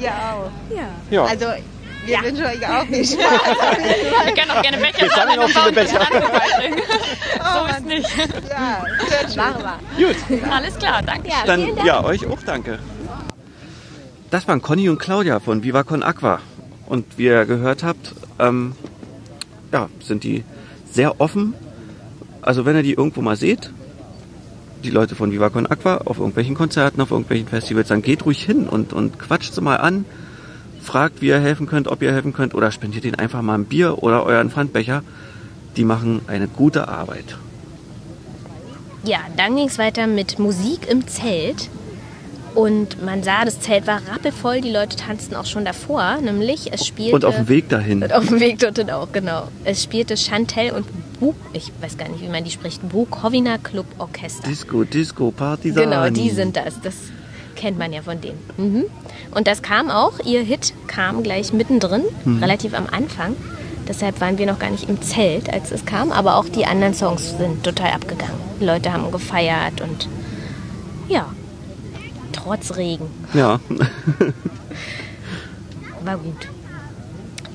ihr auch. Ja. ja. Also wir ja. wünschen euch auch viel Spaß. Wir können auch gerne Becher Wir sammeln auch viele Becher. so ist nicht. Ja, schön. Machen wir. Gut. Alles klar, danke. Ja, Dann vielen Dank. ja, euch auch danke. Das waren Conny und Claudia von Viva Con Aqua. Und wie ihr gehört habt, ähm, ja, sind die sehr offen. Also wenn ihr die irgendwo mal seht, die Leute von Viva Con Aqua auf irgendwelchen Konzerten, auf irgendwelchen Festivals, dann geht ruhig hin und, und quatscht sie mal an. Fragt, wie ihr helfen könnt, ob ihr helfen könnt oder spendiert ihnen einfach mal ein Bier oder euren Pfandbecher. Die machen eine gute Arbeit. Ja, dann ging es weiter mit Musik im Zelt. Und man sah, das Zelt war rappelvoll, die Leute tanzten auch schon davor, nämlich es spielte... Und auf dem Weg dahin. Und auf dem Weg dorthin auch, genau. Es spielte Chantel und Buk, ich weiß gar nicht, wie man die spricht, Bukowina Club Orchester. Disco, Disco, Partisan. Genau, die sind das. Das kennt man ja von denen. Mhm. Und das kam auch, ihr Hit kam gleich mittendrin, mhm. relativ am Anfang. Deshalb waren wir noch gar nicht im Zelt, als es kam. Aber auch die anderen Songs sind total abgegangen. Die Leute haben gefeiert und ja, trotz Regen. Ja. War gut.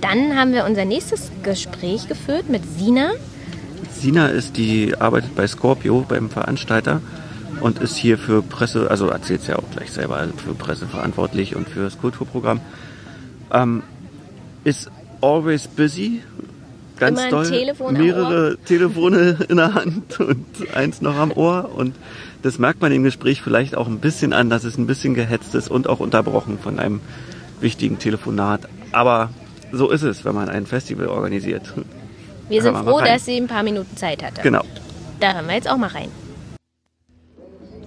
Dann haben wir unser nächstes Gespräch geführt mit Sina. Sina ist die, arbeitet bei Scorpio, beim Veranstalter und ist hier für Presse, also erzählt es ja auch gleich selber, für Presse verantwortlich und für das Kulturprogramm. Ähm, ist always busy, ganz Immer ein doll, Telefon mehrere. Telefone in der Hand und eins noch am Ohr und das merkt man im Gespräch vielleicht auch ein bisschen an, dass es ein bisschen gehetzt ist und auch unterbrochen von einem wichtigen Telefonat. Aber so ist es, wenn man ein Festival organisiert. Wir sind froh, dass sie ein paar Minuten Zeit hatte. Genau. Da hören wir jetzt auch mal rein.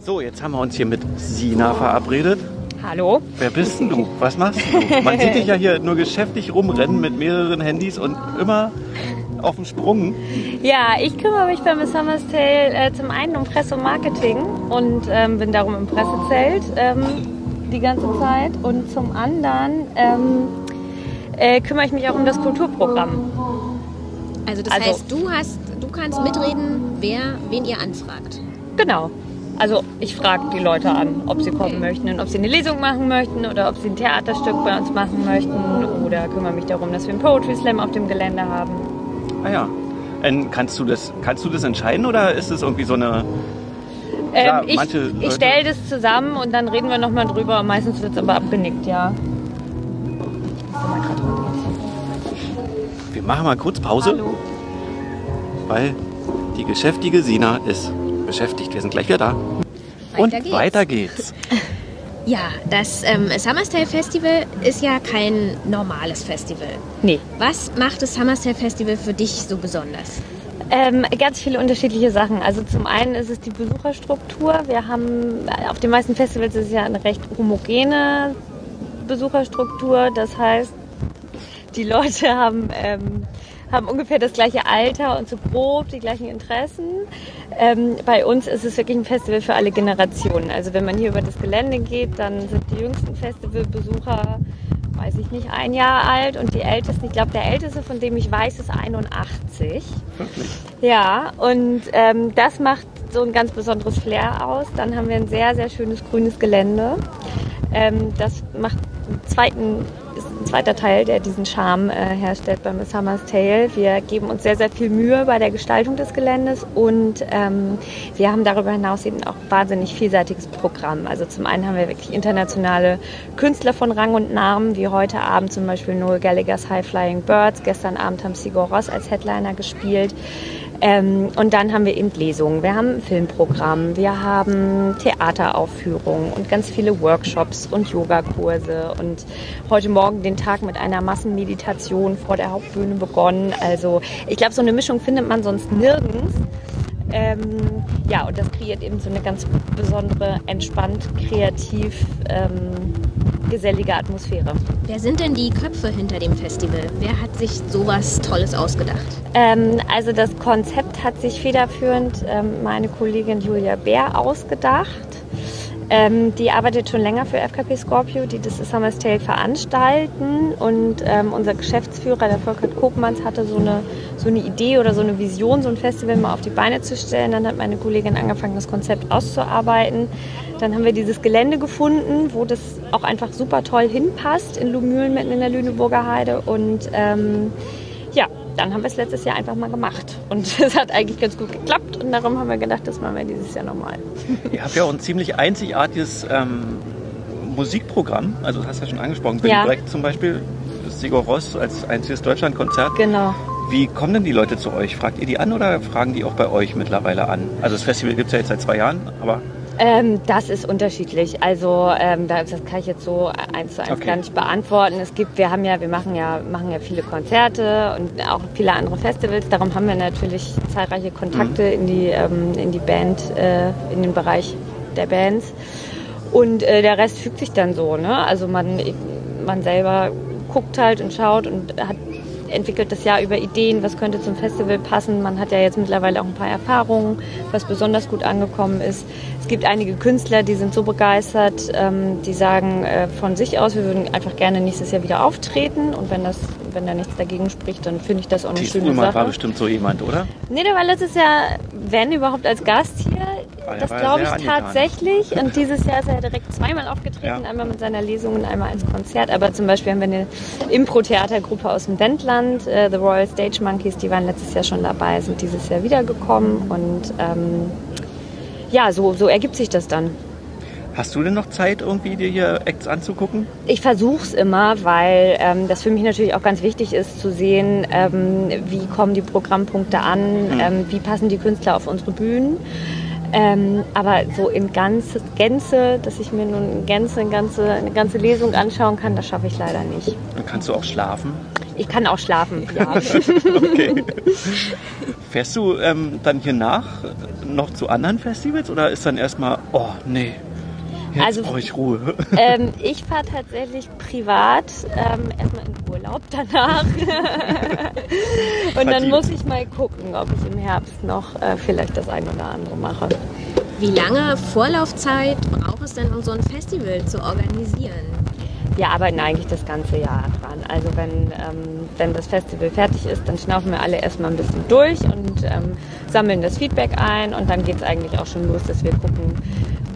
So, jetzt haben wir uns hier mit Sina verabredet. Hallo. Wer bist denn du? Was machst du? Man sieht dich ja hier nur geschäftig rumrennen mit mehreren Handys und immer auf dem Sprung. Ja, ich kümmere mich bei Miss Summer's Tale äh, zum einen um Presse und Marketing und ähm, bin darum im Pressezelt ähm, die ganze Zeit. Und zum anderen ähm, äh, kümmere ich mich auch um das Kulturprogramm. Also das Also- heißt, du hast, du kannst mitreden, wer, wen ihr anfragt. Genau. Also ich frage die Leute an, ob sie kommen möchten und ob sie eine Lesung machen möchten oder ob sie ein Theaterstück bei uns machen möchten oder kümmere mich darum, dass wir einen Poetry Slam auf dem Gelände haben. Ah ja. Ähm, kannst, du das, kannst du das entscheiden oder ist es irgendwie so eine... Ähm, Klar, ich manche ich Leute- stelle das zusammen und dann reden wir nochmal drüber. Meistens wird es aber abgenickt, ja. Wir machen mal kurz Pause, Hallo. weil die geschäftige Sina ist beschäftigt. Wir sind gleich wieder da. Und geht's. weiter geht's. Ja, das ähm, Summerstyle Festival ist ja kein normales Festival. Nee. Was macht das Summerstyle Festival für dich so besonders? Ähm, ganz viele unterschiedliche Sachen. Also zum einen ist es die Besucherstruktur. Wir haben auf den meisten Festivals ist es ja eine recht homogene Besucherstruktur. Das heißt, die Leute haben, ähm, haben ungefähr das gleiche Alter und so grob die gleichen Interessen. Ähm, bei uns ist es wirklich ein Festival für alle Generationen. Also wenn man hier über das Gelände geht, dann sind die jüngsten Festivalbesucher weiß ich nicht, ein Jahr alt und die ältesten, ich glaube, der älteste, von dem ich weiß, ist 81. Wirklich? Ja, und ähm, das macht so ein ganz besonderes Flair aus. Dann haben wir ein sehr, sehr schönes grünes Gelände. Ähm, das macht einen zweiten, zweiter Teil, der diesen Charme äh, herstellt beim Summer's Tale. Wir geben uns sehr, sehr viel Mühe bei der Gestaltung des Geländes und ähm, wir haben darüber hinaus eben auch wahnsinnig vielseitiges Programm. Also zum einen haben wir wirklich internationale Künstler von Rang und Namen, wie heute Abend zum Beispiel Noel Gallagher's High Flying Birds. Gestern Abend haben Sigur Ross als Headliner gespielt. Ähm, und dann haben wir eben Lesungen, wir haben Filmprogramm, wir haben Theateraufführungen und ganz viele Workshops und Yogakurse und heute Morgen den Tag mit einer Massenmeditation vor der Hauptbühne begonnen. Also ich glaube, so eine Mischung findet man sonst nirgends. Ähm, ja, und das kreiert eben so eine ganz besondere, entspannt, kreativ, ähm, gesellige Atmosphäre. Wer sind denn die Köpfe hinter dem Festival? Wer hat sich sowas Tolles ausgedacht? Ähm, also das Konzept hat sich federführend ähm, meine Kollegin Julia Bär ausgedacht. Ähm, die arbeitet schon länger für FKP Scorpio, die das Summer's Tale veranstalten. Und ähm, unser Geschäftsführer, der Volkert Kopmanns, hatte so eine, so eine Idee oder so eine Vision, so ein Festival mal auf die Beine zu stellen. Dann hat meine Kollegin angefangen, das Konzept auszuarbeiten. Dann haben wir dieses Gelände gefunden, wo das auch einfach super toll hinpasst, in Lumülen mitten in der Lüneburger Heide. Und ähm, ja, dann haben wir es letztes Jahr einfach mal gemacht. Und es hat eigentlich ganz gut geklappt und darum haben wir gedacht, das machen wir dieses Jahr nochmal. Ihr habt ja auch ein ziemlich einzigartiges ähm, Musikprogramm. Also, das hast du ja schon angesprochen. Billy Ja. Brecht zum Beispiel, Sigur Ross als einziges Deutschlandkonzert. Genau. Wie kommen denn die Leute zu euch? Fragt ihr die an oder fragen die auch bei euch mittlerweile an? Also, das Festival gibt es ja jetzt seit zwei Jahren, aber Ähm, das ist unterschiedlich. Also ähm, das kann ich jetzt so eins zu eins Okay. gar nicht beantworten. Es gibt, wir haben ja, wir machen ja, machen ja viele Konzerte und auch viele andere Festivals. Darum haben wir natürlich zahlreiche Kontakte in die ähm, in die Band, äh, in den Bereich der Bands. Und äh, der Rest fügt sich dann so. Ne? Also man man selber guckt halt und schaut und hat entwickelt das Jahr über Ideen, was könnte zum Festival passen. Man hat ja jetzt mittlerweile auch ein paar Erfahrungen, was besonders gut angekommen ist. Es gibt einige Künstler, die sind so begeistert, ähm, die sagen äh, von sich aus, wir würden einfach gerne nächstes Jahr wieder auftreten. Und wenn das, wenn da nichts dagegen spricht, dann finde ich das auch eine Thies schöne Ullmann war Sache. bestimmt so jemand, oder? Nee, der war letztes Jahr, wenn überhaupt als Gast hier. Ah, Das war glaube ich angetan. tatsächlich. Und dieses Jahr ist er direkt zweimal aufgetreten, Ja. einmal mit seiner Lesung und einmal als Konzert. Aber zum Beispiel haben wir eine Impro-Theatergruppe aus dem Wendland, äh, The Royal Stage Monkeys, die waren letztes Jahr schon dabei, sind dieses Jahr wiedergekommen. Und ähm, ja, so, so ergibt sich das dann. Hast du denn noch Zeit, irgendwie dir hier Acts anzugucken? Ich versuche es immer, weil ähm, das für mich natürlich auch ganz wichtig ist zu sehen, ähm, wie kommen die Programmpunkte an, ähm, wie passen die Künstler auf unsere Bühnen. Ähm, aber so in ganze, Gänze, dass ich mir nun eine ganze, eine ganze, eine ganze Lesung anschauen kann, das schaffe ich leider nicht. Dann kannst du auch schlafen. Ich kann auch schlafen, ja. Okay. Fährst du ähm, dann hier nach noch zu anderen Festivals oder ist dann erstmal, oh nee, jetzt Also- brauche ich Ruhe? ähm, ich fahre tatsächlich privat ähm, erstmal in Urlaub danach. Und dann muss ich mal gucken, ob ich im Herbst noch äh, vielleicht das eine oder andere mache. Wie lange Vorlaufzeit braucht es denn, um so ein Festival zu organisieren? Wir arbeiten eigentlich das ganze Jahr dran. Also wenn, ähm, wenn das Festival fertig ist, dann schnaufen wir alle erstmal ein bisschen durch und ähm, sammeln das Feedback ein und dann geht es eigentlich auch schon los, dass wir gucken,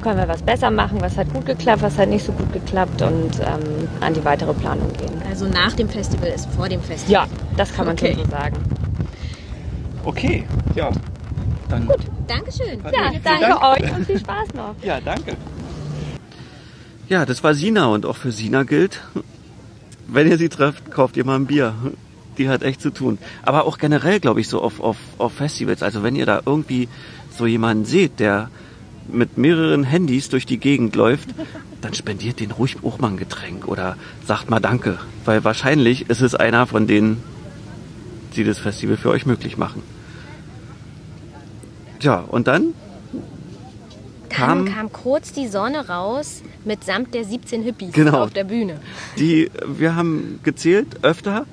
können wir was besser machen, was hat gut geklappt, was hat nicht so gut geklappt und ähm, an die weitere Planung gehen. Also nach dem Festival ist vor dem Festival. Ja, das kann man Okay. schon so sagen. Okay, ja. Dann Dankeschön. Ja, danke Dank. euch und viel Spaß noch. Ja, danke. Ja, das war Sina und auch für Sina gilt, wenn ihr sie trefft, kauft ihr mal ein Bier. Die hat echt zu tun. Aber auch generell, glaube ich, so auf, auf, auf Festivals. Also wenn ihr da irgendwie so jemanden seht, der mit mehreren Handys durch die Gegend läuft, dann spendiert den ruhig auch mal ein Getränk oder sagt mal Danke. Weil wahrscheinlich ist es einer von denen, die das Festival für euch möglich machen. Tja, und dann Dann kam- kam kurz die Sonne raus mitsamt der 17 Hippies Genau. auf der Bühne. Die, wir haben gezählt öfter.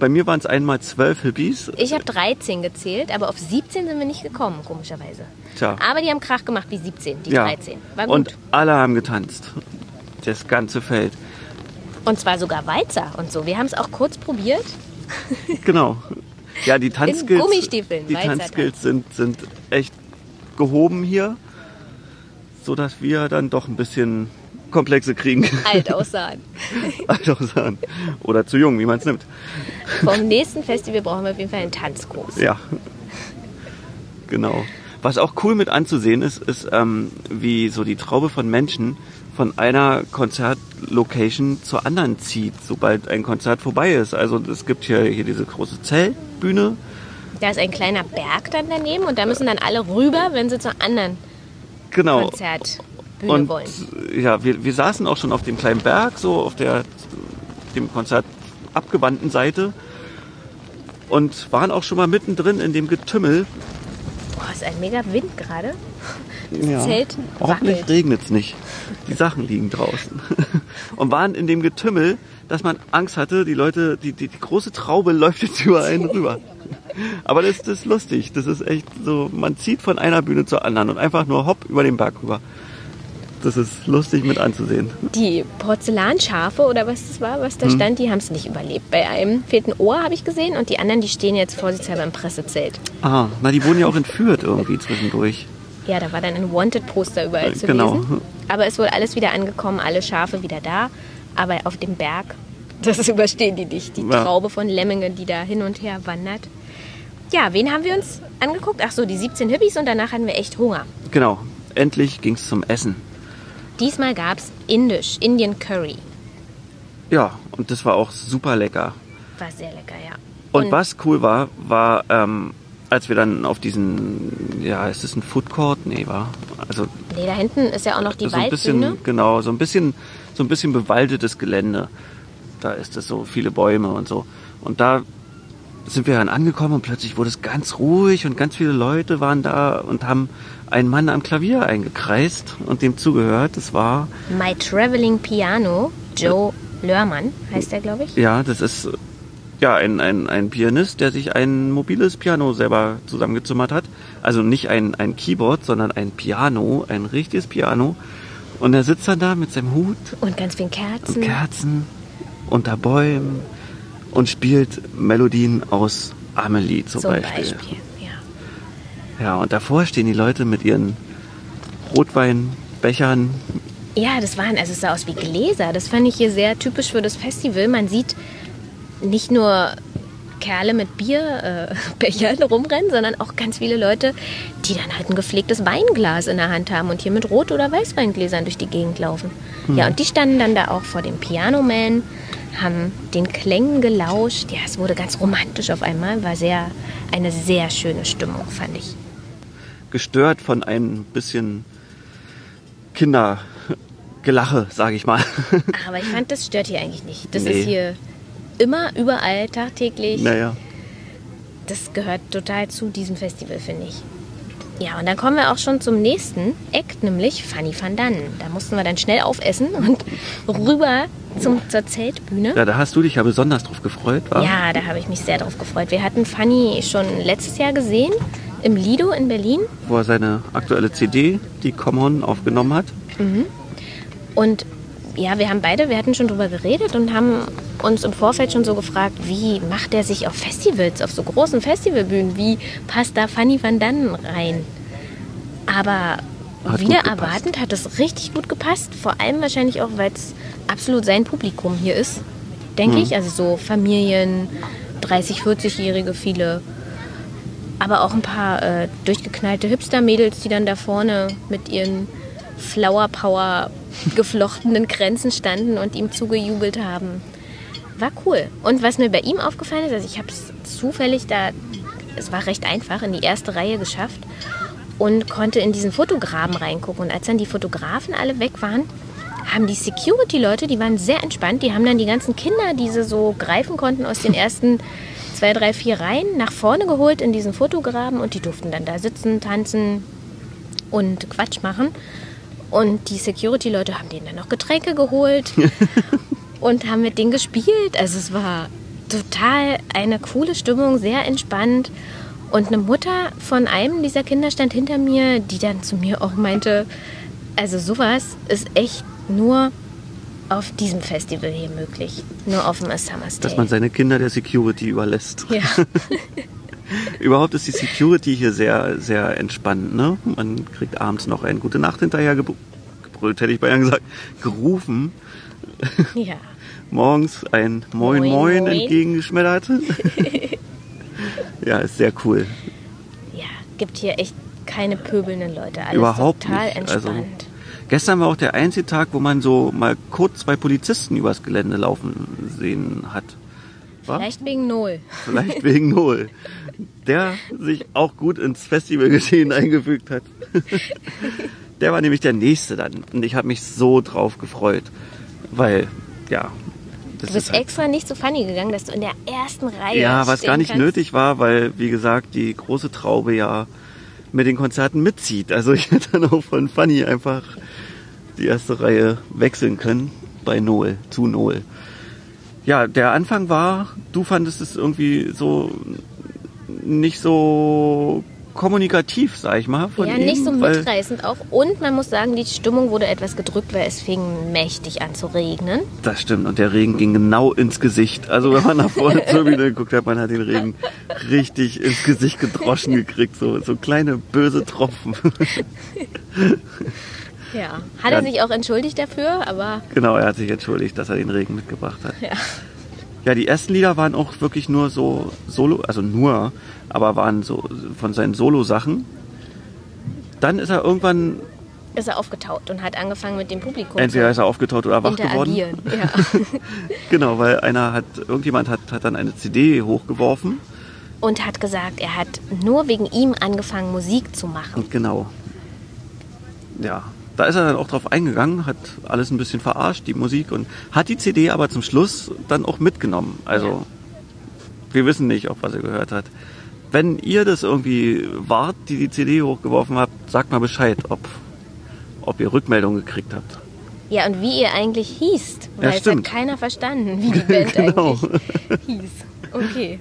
Bei mir waren es einmal zwölf Hippies. Ich habe 13 gezählt, aber auf 17 sind wir nicht gekommen, komischerweise. Tja. Aber die haben Krach gemacht wie 17, die Ja. 13. War gut. Und alle haben getanzt. Das ganze Feld. Und zwar sogar Walzer und so. Wir haben es auch kurz probiert. Genau. Ja, die Tanzskills, Gummistiefeln, die Tanzskills sind, sind echt gehoben hier, so dass wir dann doch ein bisschen Komplexe kriegen. Alt aussahen. Alt aussahen. Oder zu jung, wie man es nimmt. Vom nächsten Festival brauchen wir auf jeden Fall einen Tanzkurs. Ja. Genau. Was auch cool mit anzusehen ist, ist, ähm, wie so die Traube von Menschen von einer Konzertlocation zur anderen zieht, sobald ein Konzert vorbei ist. Also es gibt hier, hier diese große Zeltbühne. Da ist ein kleiner Berg dann daneben und da müssen dann alle rüber, wenn sie zur anderen Genau. Konzertbühne Und wollen. ja, wir, wir saßen auch schon auf dem kleinen Berg, so auf der dem Konzert abgewandten Seite und waren auch schon mal mittendrin in dem Getümmel. Boah, ist ein mega Wind gerade. Ja. Zelt Hoffentlich regnet es nicht. Die Sachen liegen draußen. Und waren in dem Getümmel, dass man Angst hatte, die Leute, die, die, die große Traube läuft jetzt über einen rüber. Aber das, das ist lustig. Das ist echt so, man zieht von einer Bühne zur anderen und einfach nur hopp über den Berg rüber. Das ist lustig mit anzusehen. Die Porzellanschafe oder was das war, was da Hm. stand, die haben es nicht überlebt. Bei einem fehlt ein Ohr, habe ich gesehen, und die anderen, die stehen jetzt vorsichtshalber im Pressezelt. Ah, na, die wurden ja auch entführt irgendwie zwischendurch. Ja, da war dann ein Wanted-Poster überall Äh, zu genau. lesen. Aber es ist wohl alles wieder angekommen, alle Schafe wieder da. Aber auf dem Berg, das überstehen die nicht. Die Ja. Traube von Lemmingen, die da hin und her wandert. Ja, wen haben wir uns angeguckt? Ach so, die 17 Hippies und danach hatten wir echt Hunger. Genau. Endlich ging's zum Essen. Diesmal gab es Indisch, Indian Curry. Ja, und das war auch super lecker. War sehr lecker, ja. Und, was cool war, war, ähm, als wir dann auf diesen, ja, ist das ein Food Court? Nee, war. Also Nee, da hinten ist ja auch noch die so ein Waldbühne. bisschen, genau, so ein bisschen, so ein bisschen bewaldetes Gelände. Da ist es so viele Bäume und so. Und da sind wir dann angekommen und plötzlich wurde es ganz ruhig und ganz viele Leute waren da und haben einen Mann am Klavier eingekreist und dem zugehört. Das war, My Traveling Piano, Joe Lörmann heißt er, glaube ich. ja, das ist ja ein, ein, ein Pianist, der sich ein mobiles Piano selber zusammengezimmert hat. Also nicht ein, ein Keyboard, sondern ein Piano, ein richtiges Piano. Und er sitzt dann da mit seinem Hut Und ganz vielen Kerzen. Kerzen unter Bäumen und spielt Melodien aus Amelie zum, zum Beispiel. Beispiel. Ja. Und davor stehen die Leute mit ihren Rotweinbechern. Ja, das waren, also es sah aus wie Gläser. Das fand ich hier sehr typisch für das Festival. Man sieht nicht nur Kerle mit Bierbechern äh, rumrennen, sondern auch ganz viele Leute, die dann halt ein gepflegtes Weinglas in der Hand haben und hier mit Rot- oder Weißweingläsern durch die Gegend laufen. Ja, und die standen dann da auch vor dem Pianoman, haben den Klängen gelauscht. Ja, es wurde ganz romantisch auf einmal. War sehr, eine sehr schöne Stimmung, fand ich. Gestört von ein bisschen Kindergelache, sage ich mal. Aber ich fand, das stört hier eigentlich nicht. Das Nee. ist hier immer, überall, tagtäglich. naja. Das gehört total zu diesem Festival, finde ich. Ja, und dann kommen wir auch schon zum nächsten Act, nämlich Fanny van Dannen. Da mussten wir dann schnell aufessen und rüber zum, zur Zeltbühne. Ja, da hast du dich ja besonders drauf gefreut, wa? Ja, da habe ich mich sehr drauf gefreut. Wir hatten Fanny schon letztes Jahr gesehen im Lido in Berlin. Wo er seine aktuelle CD, die Common, aufgenommen hat. Und ja, wir haben beide, wir hatten schon drüber geredet und haben uns im Vorfeld schon so gefragt, wie macht er sich auf Festivals, auf so großen Festivalbühnen, wie passt da Fanny van Dannen rein? Aber Hat wieder erwartend hat es richtig gut gepasst, vor allem wahrscheinlich auch, weil es absolut sein Publikum hier ist, denke Hm. ich. Also so Familien, 30, 40-Jährige, viele aber auch ein paar äh, durchgeknallte Hipster-Mädels, die dann da vorne mit ihren Flower Power geflochtenen Kränzen standen und ihm zugejubelt haben. War cool. Und was mir bei ihm aufgefallen ist, also ich habe es zufällig da, es war recht einfach, in die erste Reihe geschafft und konnte in diesen Fotograben reingucken. Und als dann die Fotografen alle weg waren, haben die Security-Leute, die waren sehr entspannt, die haben dann die ganzen Kinder, die sie so greifen konnten aus den ersten zwei, drei, vier Reihen, nach vorne geholt in diesen Fotograben und die durften dann da sitzen, tanzen und Quatsch machen. Und die Security-Leute haben denen dann noch Getränke geholt und haben mit denen gespielt. Also es war total eine coole Stimmung, sehr entspannt. Und eine Mutter von einem dieser Kinder stand hinter mir, die dann zu mir auch meinte, also sowas ist echt nur auf diesem Festival hier möglich. Nur auf dem A Summer's Day. Dass man seine Kinder der Security überlässt. ja. Überhaupt ist die Security hier sehr, sehr entspannt. Ne? Man kriegt abends noch eine gute Nacht hinterher gebr- gebrüllt, hätte ich beinahe gesagt, gerufen. ja. Morgens ein Moin Moin, Moin, Moin. entgegengeschmettert. ja, ist sehr cool. Ja, gibt hier echt keine pöbelnden Leute. Alles Überhaupt total nicht. entspannt. Also, Gestern war auch der einzige Tag, wo man so mal kurz zwei Polizisten übers Gelände laufen sehen hat. War? Vielleicht wegen Null. Vielleicht wegen Noel. Der sich auch gut ins Festivalgeschehen eingefügt hat. Der war nämlich der Nächste dann. Und ich habe mich so drauf gefreut. Weil, ja. Das Du bist ist halt, extra nicht so funny gegangen, dass du in der ersten Reihe ja, was gar nicht kannst. nötig war, weil, wie gesagt, die große Traube ja mit den Konzerten mitzieht. Also ich hätte dann auch von Funny einfach die erste Reihe wechseln können bei Noel, zu Noel. Ja, der Anfang war, du fandest es irgendwie so nicht so kommunikativ, sag ich mal. Von Ja, ihm, nicht so mitreißend auch. Und man muss sagen, die Stimmung wurde etwas gedrückt, weil es fing mächtig an zu regnen. Das stimmt. Und der Regen ging genau ins Gesicht. Also wenn man nach vorne zur Bühne geguckt hat, man hat den Regen richtig ins Gesicht gedroschen gekriegt. So, so kleine böse Tropfen. Ja. Hat Ja. er sich auch entschuldigt dafür, aber genau, er hat sich entschuldigt, dass er den Regen mitgebracht hat. ja. Ja, die ersten Lieder waren auch wirklich nur so Solo, also nur, aber waren so von seinen Solo-Sachen. Dann ist er irgendwann, ist er aufgetaut und hat angefangen mit dem Publikum entweder ist er aufgetaut oder wach geworden. Ja. Genau, weil einer hat, irgendjemand hat, hat dann eine CD hochgeworfen. Und hat gesagt, er hat nur wegen ihm angefangen, Musik zu machen. Genau. Ja, da ist er dann auch drauf eingegangen, hat alles ein bisschen verarscht, die Musik, und hat die CD aber zum Schluss dann auch mitgenommen. Also, wir wissen nicht, ob was er gehört hat. Wenn ihr das irgendwie wart, die die CD hochgeworfen habt, sagt mal Bescheid, ob, ob ihr Rückmeldungen gekriegt habt. Ja, und wie ihr eigentlich hießt, Ja, weil es hat keiner verstanden, wie die Band Genau. eigentlich hieß. Okay.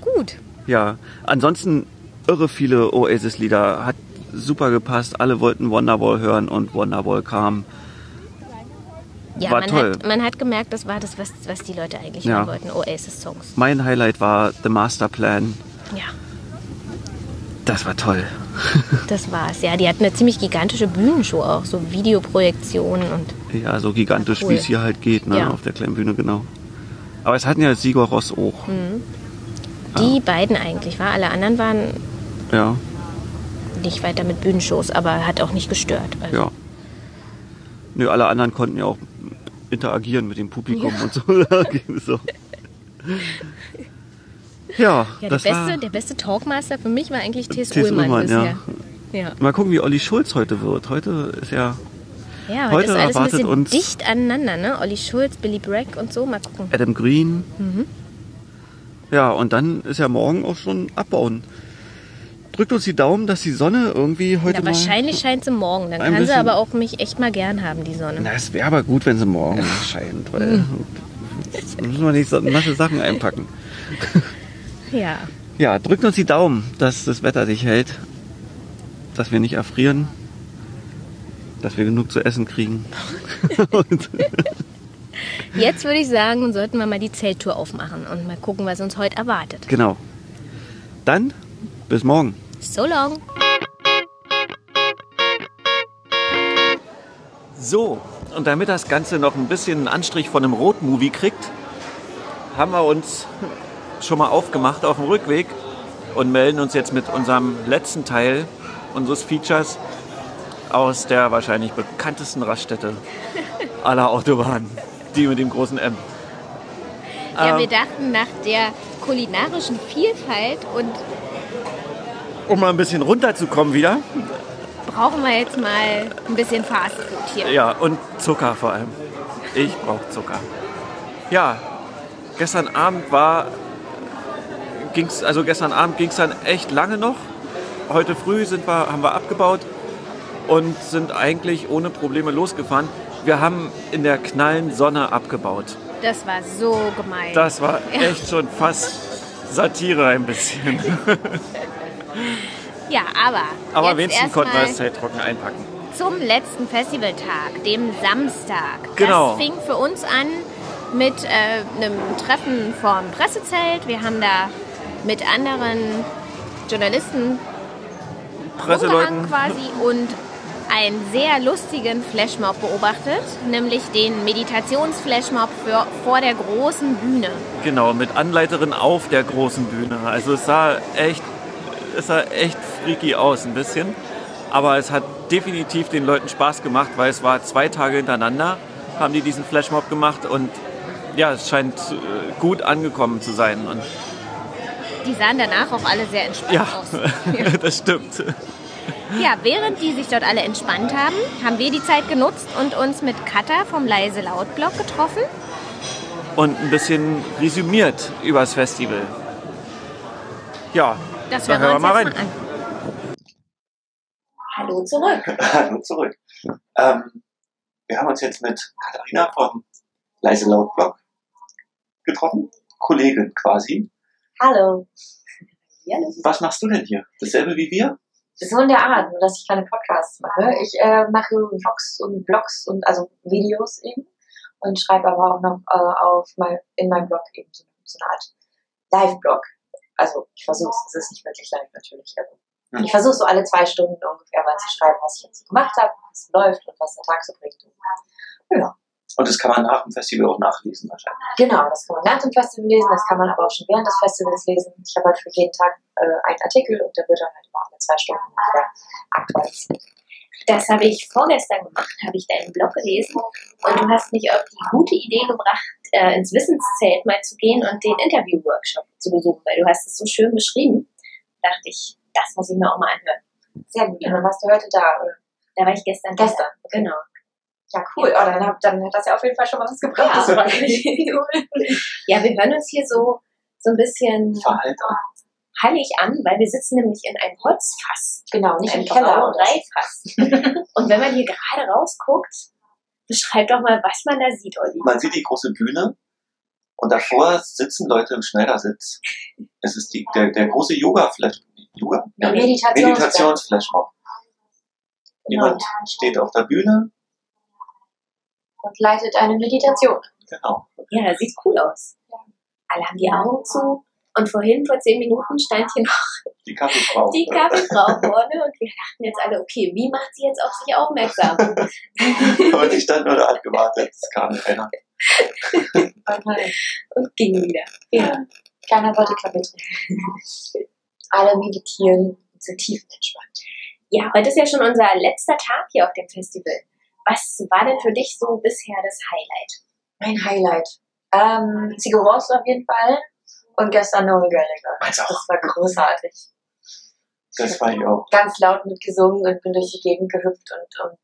Gut. Ja, ansonsten irre viele Oasis-Lieder, hat super gepasst, alle wollten Wonderwall hören und Wonderwall kam. Ja, War man, toll. Hat, man hat gemerkt, das war das, was, was die Leute eigentlich Ja. hören wollten. Oasis-Songs. Mein Highlight war The Master Plan. Ja, Das war toll. das war's. Ja, die hatten eine ziemlich gigantische Bühnenshow auch. So Videoprojektionen und Ja, so gigantisch, Cool. wie es hier halt geht, ne? Ja. auf der kleinen Bühne, genau. Aber es hatten ja Sigur Ross auch. Mhm. Die beiden eigentlich, war. Alle anderen waren Ja, nicht weiter mit Bühnenshows, aber hat auch nicht gestört. Also, ja. Nö, alle anderen konnten ja auch interagieren mit dem Publikum Ja. und so. Ja, Ja, der, beste, der beste Talkmaster für mich war eigentlich T.S. Ullmann ja. Ja. Mal gucken, wie Olli Schulz heute wird. Heute ist ja ja, heute, ist alles ein bisschen uns- dicht aneinander, ne? Olli Schulz, Billy Bragg und so. Mal gucken. Adam Green. Mhm. Ja, und dann ist ja morgen auch schon abbauen. Drückt uns die Daumen, dass die Sonne irgendwie heute mal... wahrscheinlich scheint sie morgen. Dann kann sie aber auch mich echt mal gern haben, die Sonne. Na, es wäre aber gut, wenn sie morgen scheint, weil jetzt müssen wir nicht so nasse Sachen einpacken. Ja. Ja, drückt uns die Daumen, dass das Wetter sich hält, dass wir nicht erfrieren, dass wir genug zu essen kriegen. Jetzt würde ich sagen, sollten wir mal die Zelttour aufmachen und mal gucken, was uns heute erwartet. genau. Dann bis morgen. So long! So, und damit das Ganze noch ein bisschen einen Anstrich von einem Rotmovie kriegt, haben wir uns schon mal aufgemacht auf dem Rückweg und melden uns jetzt mit unserem letzten Teil unseres Features aus der wahrscheinlich bekanntesten Raststätte aller Autobahnen, die mit dem großen M. Ja, Ähm. wir dachten, nach der kulinarischen Vielfalt und Um mal ein bisschen runterzukommen wieder. brauchen wir jetzt mal ein bisschen Fast Food hier. Ja, und Zucker vor allem. Ich brauche Zucker. Ja, gestern Abend war, ging's, also gestern Abend ging es dann echt lange noch. Heute früh sind wir, haben wir abgebaut und sind eigentlich ohne Probleme losgefahren. Wir haben in der knallen Sonne abgebaut. Das war so gemein. Das war echt schon fast Satire ein bisschen. ja, aber. Aber jetzt wenigstens konnten wir das Zelt trocken einpacken. zum letzten Festivaltag, dem Samstag. Genau. Das fing für uns an mit äh, einem Treffen vorm Pressezelt. Wir haben da mit anderen Journalisten Presseleuten. quasi und einen sehr lustigen Flashmob beobachtet, nämlich den Meditationsflashmob vor der großen Bühne. Genau, mit Anleiterin auf der großen Bühne. Also es sah echt, es sah echt freaky aus ein bisschen. Aber es hat definitiv den Leuten Spaß gemacht, weil es war zwei Tage hintereinander, haben die diesen Flashmob gemacht und ja, es scheint äh, gut angekommen zu sein. Und Die sahen danach auch alle sehr entspannt ja, aus. das stimmt. Ja, während die sich dort alle entspannt haben, haben wir die Zeit genutzt und uns mit Katha vom Leise Laut Blog getroffen. Und ein bisschen resümiert übers Festival. Ja, Das hören wir hören uns mal mal an. Hallo zurück. Hallo zurück. Ähm, wir haben uns jetzt mit Katharina vom Leise Laut Blog getroffen. Kollegin quasi. Hallo. Hallo. Was machst du denn hier? Dasselbe wie wir? So in der Art, nur dass ich keine Podcasts mache. Ich äh, mache Vlogs und Blogs und also Videos eben und schreibe aber auch noch äh, auf mein, in meinem Blog eben so, so eine Art Live-Blog. Also ich versuche es, es ist nicht wirklich live natürlich. Also, Hm. Ich versuche so alle zwei Stunden ungefähr mal zu schreiben, was ich jetzt gemacht habe, was läuft und was der Tag so bringt. Ja. Und das kann man nach dem Festival auch nachlesen wahrscheinlich. Genau, das kann man nach dem Festival lesen, das kann man aber auch schon während des Festivals lesen. Ich habe halt für jeden Tag äh, einen Artikel und der wird dann halt immer alle zwei Stunden ungefähr aktualisiert. Das habe ich vorgestern gemacht, habe ich deinen Blog gelesen und du hast mich auf die gute Idee gebracht, äh, ins Wissenszelt mal zu gehen und den Interview-Workshop zu besuchen, weil du hast es so schön beschrieben. Da dachte ich, das muss ich mir auch mal anhören. Sehr gut. Und dann warst du heute da, oder? Da war ich gestern. Gestern. Genau. Ja, cool. Oh, dann, hab, dann hat das ja auf jeden Fall schon mal was gebracht. Ja. Ja, wir hören uns hier so, so ein bisschen Verhalt an. hallig an, weil wir sitzen nämlich in einem Holzfass. genau, nicht Ein im Keller. Brauereifass. und wenn man hier gerade rausguckt, beschreib doch mal, was man da sieht, Olli. Man sieht die große Bühne und davor sitzen Leute im Schneidersitz. Es ist die, der, der große Yoga-Flash. Yoga? Ja, Meditations- Meditationsflashmob. Jemand steht auf der Bühne. Und leitet eine Meditation. Genau. Ja, das sieht cool aus. Alle haben die Augen zu. Und vorhin, vor zehn Minuten, stand hier noch Die Kaffeefrau. die Kaffeefrau vorne und wir dachten jetzt alle, okay, wie macht sie jetzt auf sich aufmerksam? Und ich stand nur da und gewartet. Es kam keiner. und ging wieder. Ja. Keiner wollte Kaffee trinken. Alle meditieren und sind tiefenentspannt. ja, heute ist ja schon unser letzter Tag hier auf dem Festival. Was war denn für dich so bisher das Highlight? Mein Highlight. Ähm, Sigur Rós auf jeden Fall. Und gestern Noel Gallagher. Meins auch. Das war großartig. Das war ich auch. Ganz laut mitgesungen und bin durch die Gegend gehüpft und, und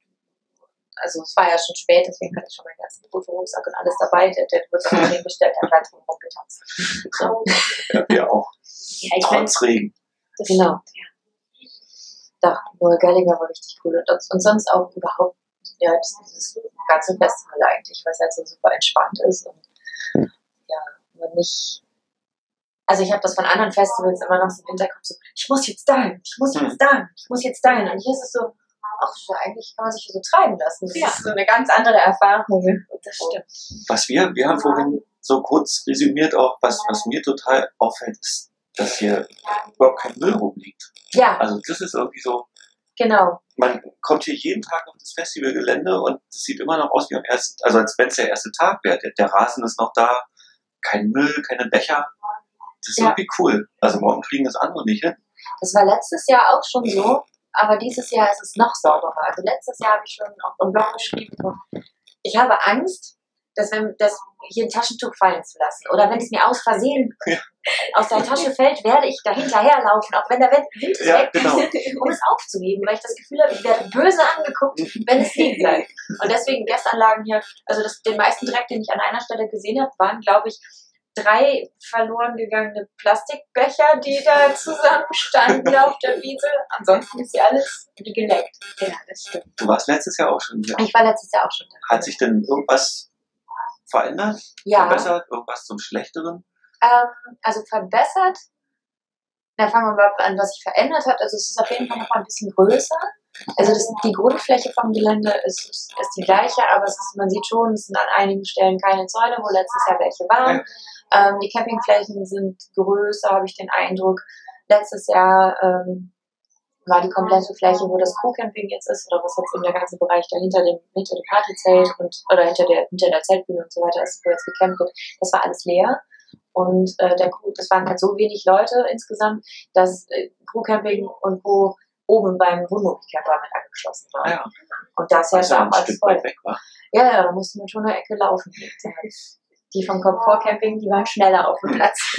also es war ja schon spät, deswegen hatte ich schon meinen ganzen Fotorucksack und alles dabei. Der, der wird dann hingestellt, der hat drum rumgetanzt. So, Ja, wir auch. Ja, ich meine, Trotz Regen. das Genau. ja. Doch, Noel Gallagher war richtig cool. Und, und sonst auch überhaupt, ja, das, dieses ganze Festival eigentlich, weil es halt so super entspannt ist und ja, man nicht. Also ich habe das von anderen Festivals immer noch so im Hinterkopf, so, ich muss jetzt dahin, ich muss jetzt dahin, ich muss jetzt dahin. Und hier ist es so, ach, so, eigentlich kann man sich so treiben lassen. Das Ja. ist so eine ganz andere Erfahrung. Das stimmt. Was wir, wir haben vorhin so kurz resümiert auch, was, was mir total auffällt, ist, dass hier überhaupt kein Müll rumliegt. Ja, Also das ist irgendwie so, genau. man kommt hier jeden Tag auf das Festivalgelände und es sieht immer noch aus wie am ersten, also als wenn es der erste Tag wäre. Der, der Rasen ist noch da, kein Müll, keine Becher. Das ist Ja. irgendwie cool. Also morgen kriegen das andere nicht hin. Das war letztes Jahr auch schon so, aber dieses Jahr ist es noch sauberer. Also letztes Jahr habe ich schon auf dem Blog geschrieben, ich habe Angst, dass wenn das hier ein Taschentuch fallen zu lassen oder wenn es mir aus Versehen Ja. aus der Tasche fällt, werde ich da hinterherlaufen, auch wenn der Wind ist Ja, weg, genau. um es aufzuheben, weil ich das Gefühl habe, ich werde böse angeguckt, wenn es liegen bleibt. Und deswegen gestern lagen hier, also das, den meisten Dreck, den ich an einer Stelle gesehen habe, waren, glaube ich, drei verloren gegangene Plastikbecher, die da zusammenstanden auf der Wiese. Ansonsten ist hier alles geleckt. Ja, das stimmt. Du warst letztes Jahr auch schon hier. Ich war letztes Jahr auch schon da. Hat sich denn irgendwas verändert, ja, verbessert, irgendwas zum Schlechteren? ähm, also verbessert. Da fangen wir mal an, was sich verändert hat. Also es ist auf jeden Fall noch mal ein bisschen größer. Also das, die Grundfläche vom Gelände ist, ist, ist die gleiche, aber ist, man sieht schon, es sind an einigen Stellen keine Zäune, wo letztes Jahr welche waren. Ähm, die Campingflächen sind größer, habe ich den Eindruck. Letztes Jahr ähm, war die komplette Fläche, wo das Crew-Camping jetzt ist, oder was jetzt eben der ganze Bereich dahinter dem, hinter dem Partyzelt und oder hinter der, hinter der Zeltbühne und so weiter ist, wo jetzt gecampt wird, das war alles leer. Und äh, der Crew, das waren halt so wenig Leute insgesamt, dass äh, Crew-Camping und wo oben beim Wohnmobilcamper mit angeschlossen war. Ah ja, Und das was ja ja Stück voll. weit weg war. Ja, ja, da musste man schon eine Ecke laufen. Die vom Komfort Camping, die waren schneller auf dem Platz.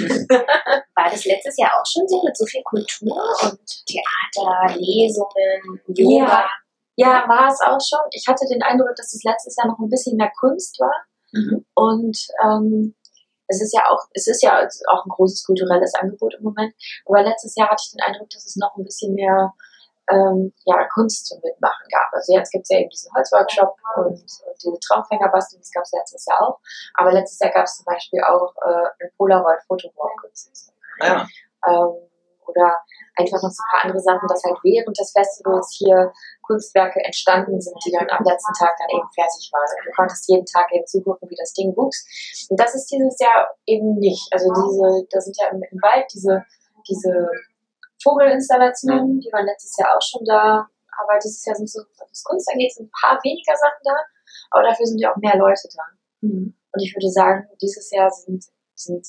War das letztes Jahr auch schon so mit so viel Kultur und Theater, Lesungen, Yoga? Ja, war es auch schon. Ich hatte den Eindruck, dass es letztes Jahr noch ein bisschen mehr Kunst war. Mhm. Und ähm, es ist ja auch, es ist ja auch ein großes kulturelles Angebot im Moment. Aber letztes Jahr hatte ich den Eindruck, dass es noch ein bisschen mehr ähm, ja, Kunst zum Mitmachen gab. Also jetzt gibt es ja eben diesen Holzworkshop und, und diese Traumfängerbasteln, das gab es letztes Jahr auch. Aber letztes Jahr gab es zum Beispiel auch äh, ein Polaroid-Fotowalk. Ja, ähm, oder einfach noch so ein paar andere Sachen, dass halt während des Festivals hier Kunstwerke entstanden sind, die dann am letzten Tag dann eben fertig waren. Und du konntest jeden Tag eben zugucken, wie das Ding wuchs. Und das ist dieses Jahr eben nicht. Also diese, da sind ja im, im Wald diese, diese Vogelinstallationen, die waren letztes Jahr auch schon da. Aber dieses Jahr sind so, was Kunst angeht, sind ein paar weniger Sachen da. Aber dafür sind ja auch mehr Leute da. Und ich würde sagen, dieses Jahr sind, sind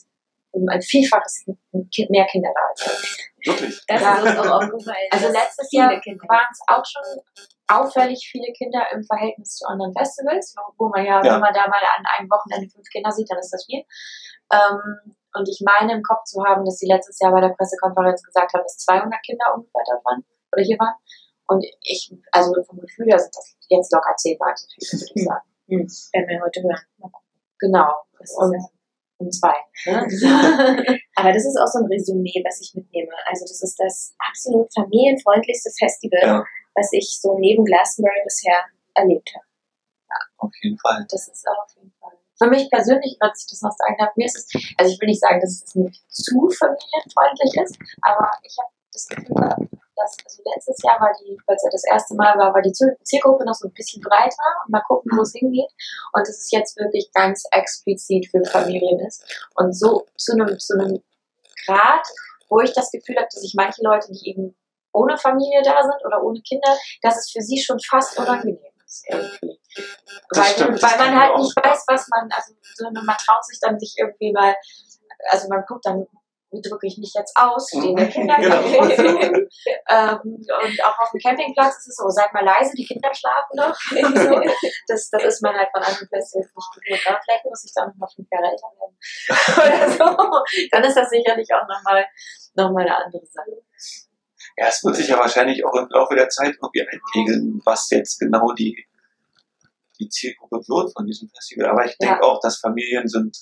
um ein Vielfaches Kind- mehr Kinder da als letztes Jahr. wirklich. Das Ja. ist uns auch aufgefallen. Also letztes Jahr waren es auch schon auffällig viele Kinder im Verhältnis zu anderen Festivals, wo man ja, Ja. wenn man da mal an einem Wochenende fünf Kinder sieht, dann ist das viel. Ähm, und ich meine im Kopf zu haben, dass sie letztes Jahr bei der Pressekonferenz gesagt haben, dass 200 Kinder ungefähr dort waren oder hier waren. Und ich, also vom Gefühl her sind das jetzt locker zehnmal so viele, würde ich Hm. sagen. werden wir heute hören. Genau. Das ist Und ja- um zwei. Ne? Aber das ist auch so ein Resümee, was ich mitnehme. Also das ist das absolut familienfreundlichste Festival, Ja. was ich so neben Glastonbury bisher erlebt habe. Auf jeden Fall. Das ist auch auf jeden Fall. Für mich persönlich, was ich das noch sagen darf, mir ist es, also ich will nicht sagen, dass es nicht zu familienfreundlich ist, aber ich habe das Gefühl dass, also letztes Jahr war die, weil es ja das erste Mal war, war die Ziel- Zielgruppe noch so ein bisschen breiter und mal gucken, wo es hingeht. Und dass es jetzt wirklich ganz explizit für Familien ist. Und so zu einem, zu einem Grad, wo ich das Gefühl habe, dass sich manche Leute, die eben ohne Familie da sind oder ohne Kinder, dass es für sie schon fast unangenehm ist irgendwie. Das Weil, stimmt, weil man halt nicht weiß, was man, also so, man traut sich dann sich irgendwie mal, also man guckt dann, wie drücke ich mich jetzt aus, stehen der Kinder Genau. ähm, Und auch auf dem Campingplatz ist es so, sag mal leise, die Kinder schlafen noch. das, das ist man halt von anderen Festivals nicht gewohnt. Ja, vielleicht muss ich da noch mal fünf Jahre älter werden. Oder so. Dann ist das sicherlich auch nochmal noch mal eine andere Sache. Ja, es wird sich ja wahrscheinlich auch im Laufe der Zeit irgendwie einpegeln, was jetzt genau die, die Zielgruppe wird von diesem Festival. Aber ich denke auch, dass Familien sind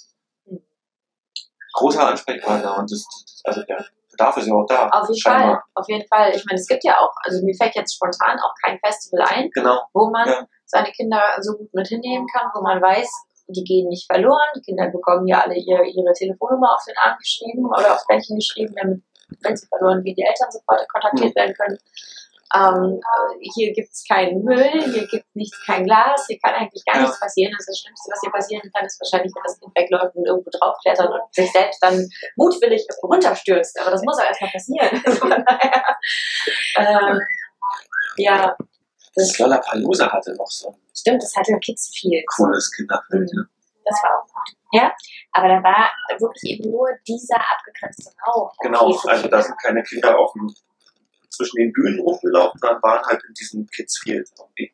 großer Ansprechpartner und das, also der Bedarf ist ja auch da. Auf jeden scheinbar. Fall, auf jeden Fall. Ich meine, es gibt ja auch, also mir fällt jetzt spontan auch kein Festival ein, Genau. wo man Ja. seine Kinder so gut mit hinnehmen kann, wo man weiß, die gehen nicht verloren. Die Kinder bekommen ja alle ihre, ihre Telefonnummer auf den Arm geschrieben oder aufs Bändchen geschrieben, damit, wenn sie verloren gehen, die Eltern sofort kontaktiert werden können. Ähm, äh, hier gibt's keinen Müll, hier gibt nichts, kein Glas, hier kann eigentlich gar Ja. nichts passieren. Also das Schlimmste, was hier passieren kann, ist wahrscheinlich, wenn das Kind wegläuft und irgendwo draufklettert und sich selbst dann mutwillig runterstürzt. Aber das muss auch erstmal passieren. Ähm, ja, Das Lollapalooza hatte noch so Stimmt, das hatte Kids viel. cooles Kinderfeld. Mhm. Ja. Das war auch gut. Ja, aber da war wirklich eben nur dieser abgegrenzte Raum. Genau, Okay also da sind keine Kinder auf dem, zwischen den Bühnen rumgelaufen, sondern waren halt in diesem Kids Field irgendwie.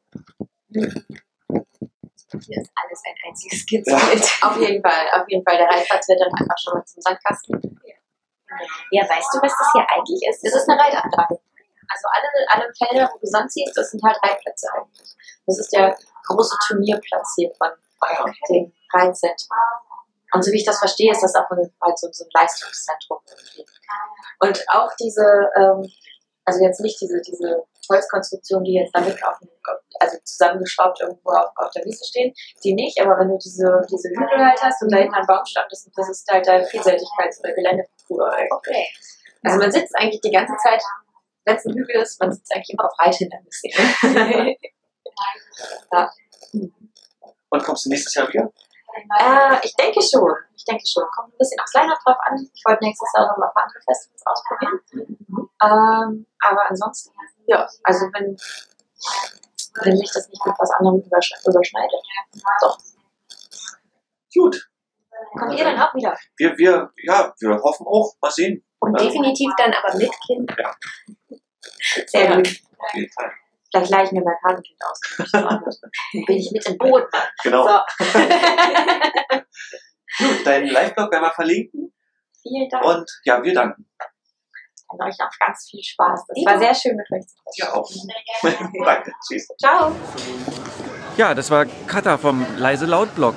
Hier ist alles ein einziges Kidsbild. auf jeden Fall, auf jeden Fall. Der Reitplatz wird dann einfach schon mal zum Sandkasten. Ja, weißt du, was das hier eigentlich ist? Das ist eine Reitanlage. Also alle, alle Felder, wo du sonst siehst, das sind halt Reitplätze eigentlich. Das ist der große Turnierplatz hier von Reitzentrum. Und so wie ich das verstehe, ist das auch ein, halt so, so ein Leistungszentrum. irgendwie. Und auch diese, ähm, also jetzt nicht diese, diese Holzkonstruktion, die jetzt damit auf dem, also zusammengeschraubt irgendwo auf, auf der Wiese stehen, die nicht, aber wenn du diese, diese Hügel halt hast und dahinter ein Baumstamm, das, das ist halt dein Vielseitigkeits- oder Geländeparcours. eigentlich. Okay. Also man sitzt eigentlich die ganze Zeit, wenn es ein Hügel ist, man sitzt eigentlich immer auf Reithindernissen. ja. Und kommst du nächstes Jahr wieder? Äh, ich denke schon. Ich denke schon. Kommt ein bisschen aufs Line-Up drauf an. Ich wollte nächstes Jahr noch mal ein paar andere Festivals ausprobieren. Ähm, aber ansonsten, ja, also wenn, wenn sich das nicht mit was anderem übersch überschneidet. Doch. Gut. Kommt ihr dann auch wieder? Wir, wir, ja, wir hoffen auch. Mal sehen. Und Also, definitiv dann aber mit Kind. Ja. Sehr gut. Auf jeden Fall. Vielleicht leihe ich mir mein Patenkind aus. Dann bin ich mit im Boot. Genau. So. Gut, deinen Live-Blog werden wir verlinken. Vielen Dank. Und ja, wir danken. Dann euch auch ganz viel Spaß. Das war sehr schön mit euch zu sprechen. Ja, auch. Danke. Tschüss. Ciao. Ja, das war Katha vom Leise Laut Blog,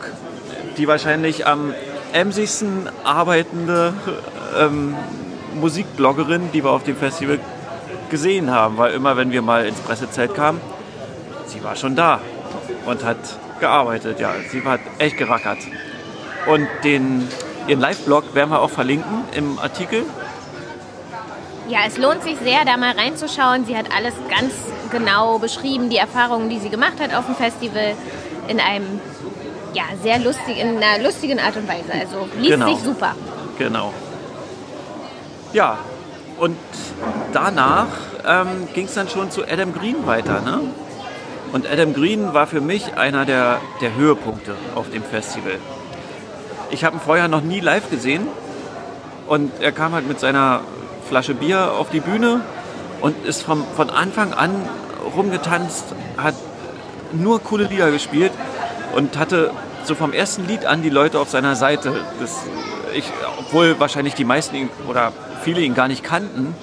die wahrscheinlich am emsigsten arbeitende ähm, Musikbloggerin, die wir auf dem Festival gesehen haben, weil immer wenn wir mal ins Pressezelt kamen, sie war schon da und hat gearbeitet. Ja, sie hat echt gerackert. Und den, ihren Live-Blog werden wir auch verlinken im Artikel. Ja, es lohnt sich sehr, da mal reinzuschauen. Sie hat alles ganz genau beschrieben, die Erfahrungen, die sie gemacht hat auf dem Festival, in einem ja, sehr lustig, in einer lustigen Art und Weise. Also liest Genau. sich super. Genau. Ja, und danach ähm, ging es dann schon zu Adam Green weiter. Ne? Und Adam Green war für mich einer der, der Höhepunkte auf dem Festival. Ich habe ihn vorher noch nie live gesehen und er kam halt mit seiner Flasche Bier auf die Bühne und ist vom, von Anfang an rumgetanzt, hat nur coole Lieder gespielt und hatte so vom ersten Lied an die Leute auf seiner Seite. Das, ich, obwohl wahrscheinlich die meisten oder viele ihn gar nicht kannten,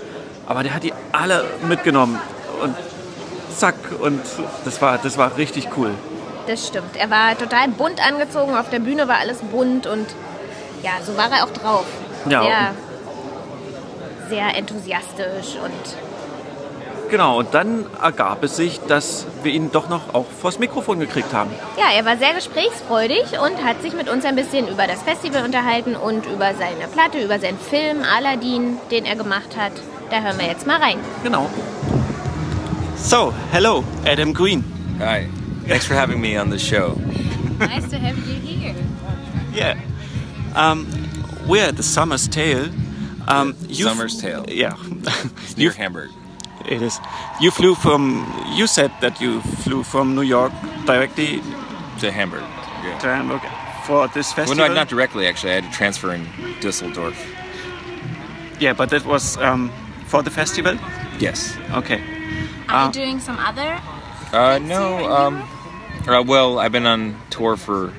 aber der hat die alle mitgenommen und zack und das war, das war richtig cool. Das stimmt. Er war total bunt angezogen. Auf der Bühne war alles bunt und ja, so war er auch drauf. Ja. Sehr, sehr enthusiastisch und Genau, und dann ergab es sich, dass wir ihn doch noch auch vors Mikrofon gekriegt haben. ja, er war sehr gesprächsfreudig und hat sich mit uns ein bisschen über das Festival unterhalten und über seine Platte, über seinen Film Aladdin, den er gemacht hat. Da hören wir jetzt mal rein. Genau. So, hello, Adam Green. Hi. Thanks for having me on the show. Nice to have you here. Yeah. Um, we're at the Summer's Tale. Um, Summer's Tale. Yeah. It's near Hamburg. It is. You flew from. You said that you flew from New York directly To Hamburg. Yeah. to Hamburg for this Well, festival. no, not directly, actually. I had to transfer in Düsseldorf. Yeah, but that was um, for the festival. Yes. Okay. Are Ah. you doing some other? Uh, no, um, uh, well, I've been on tour for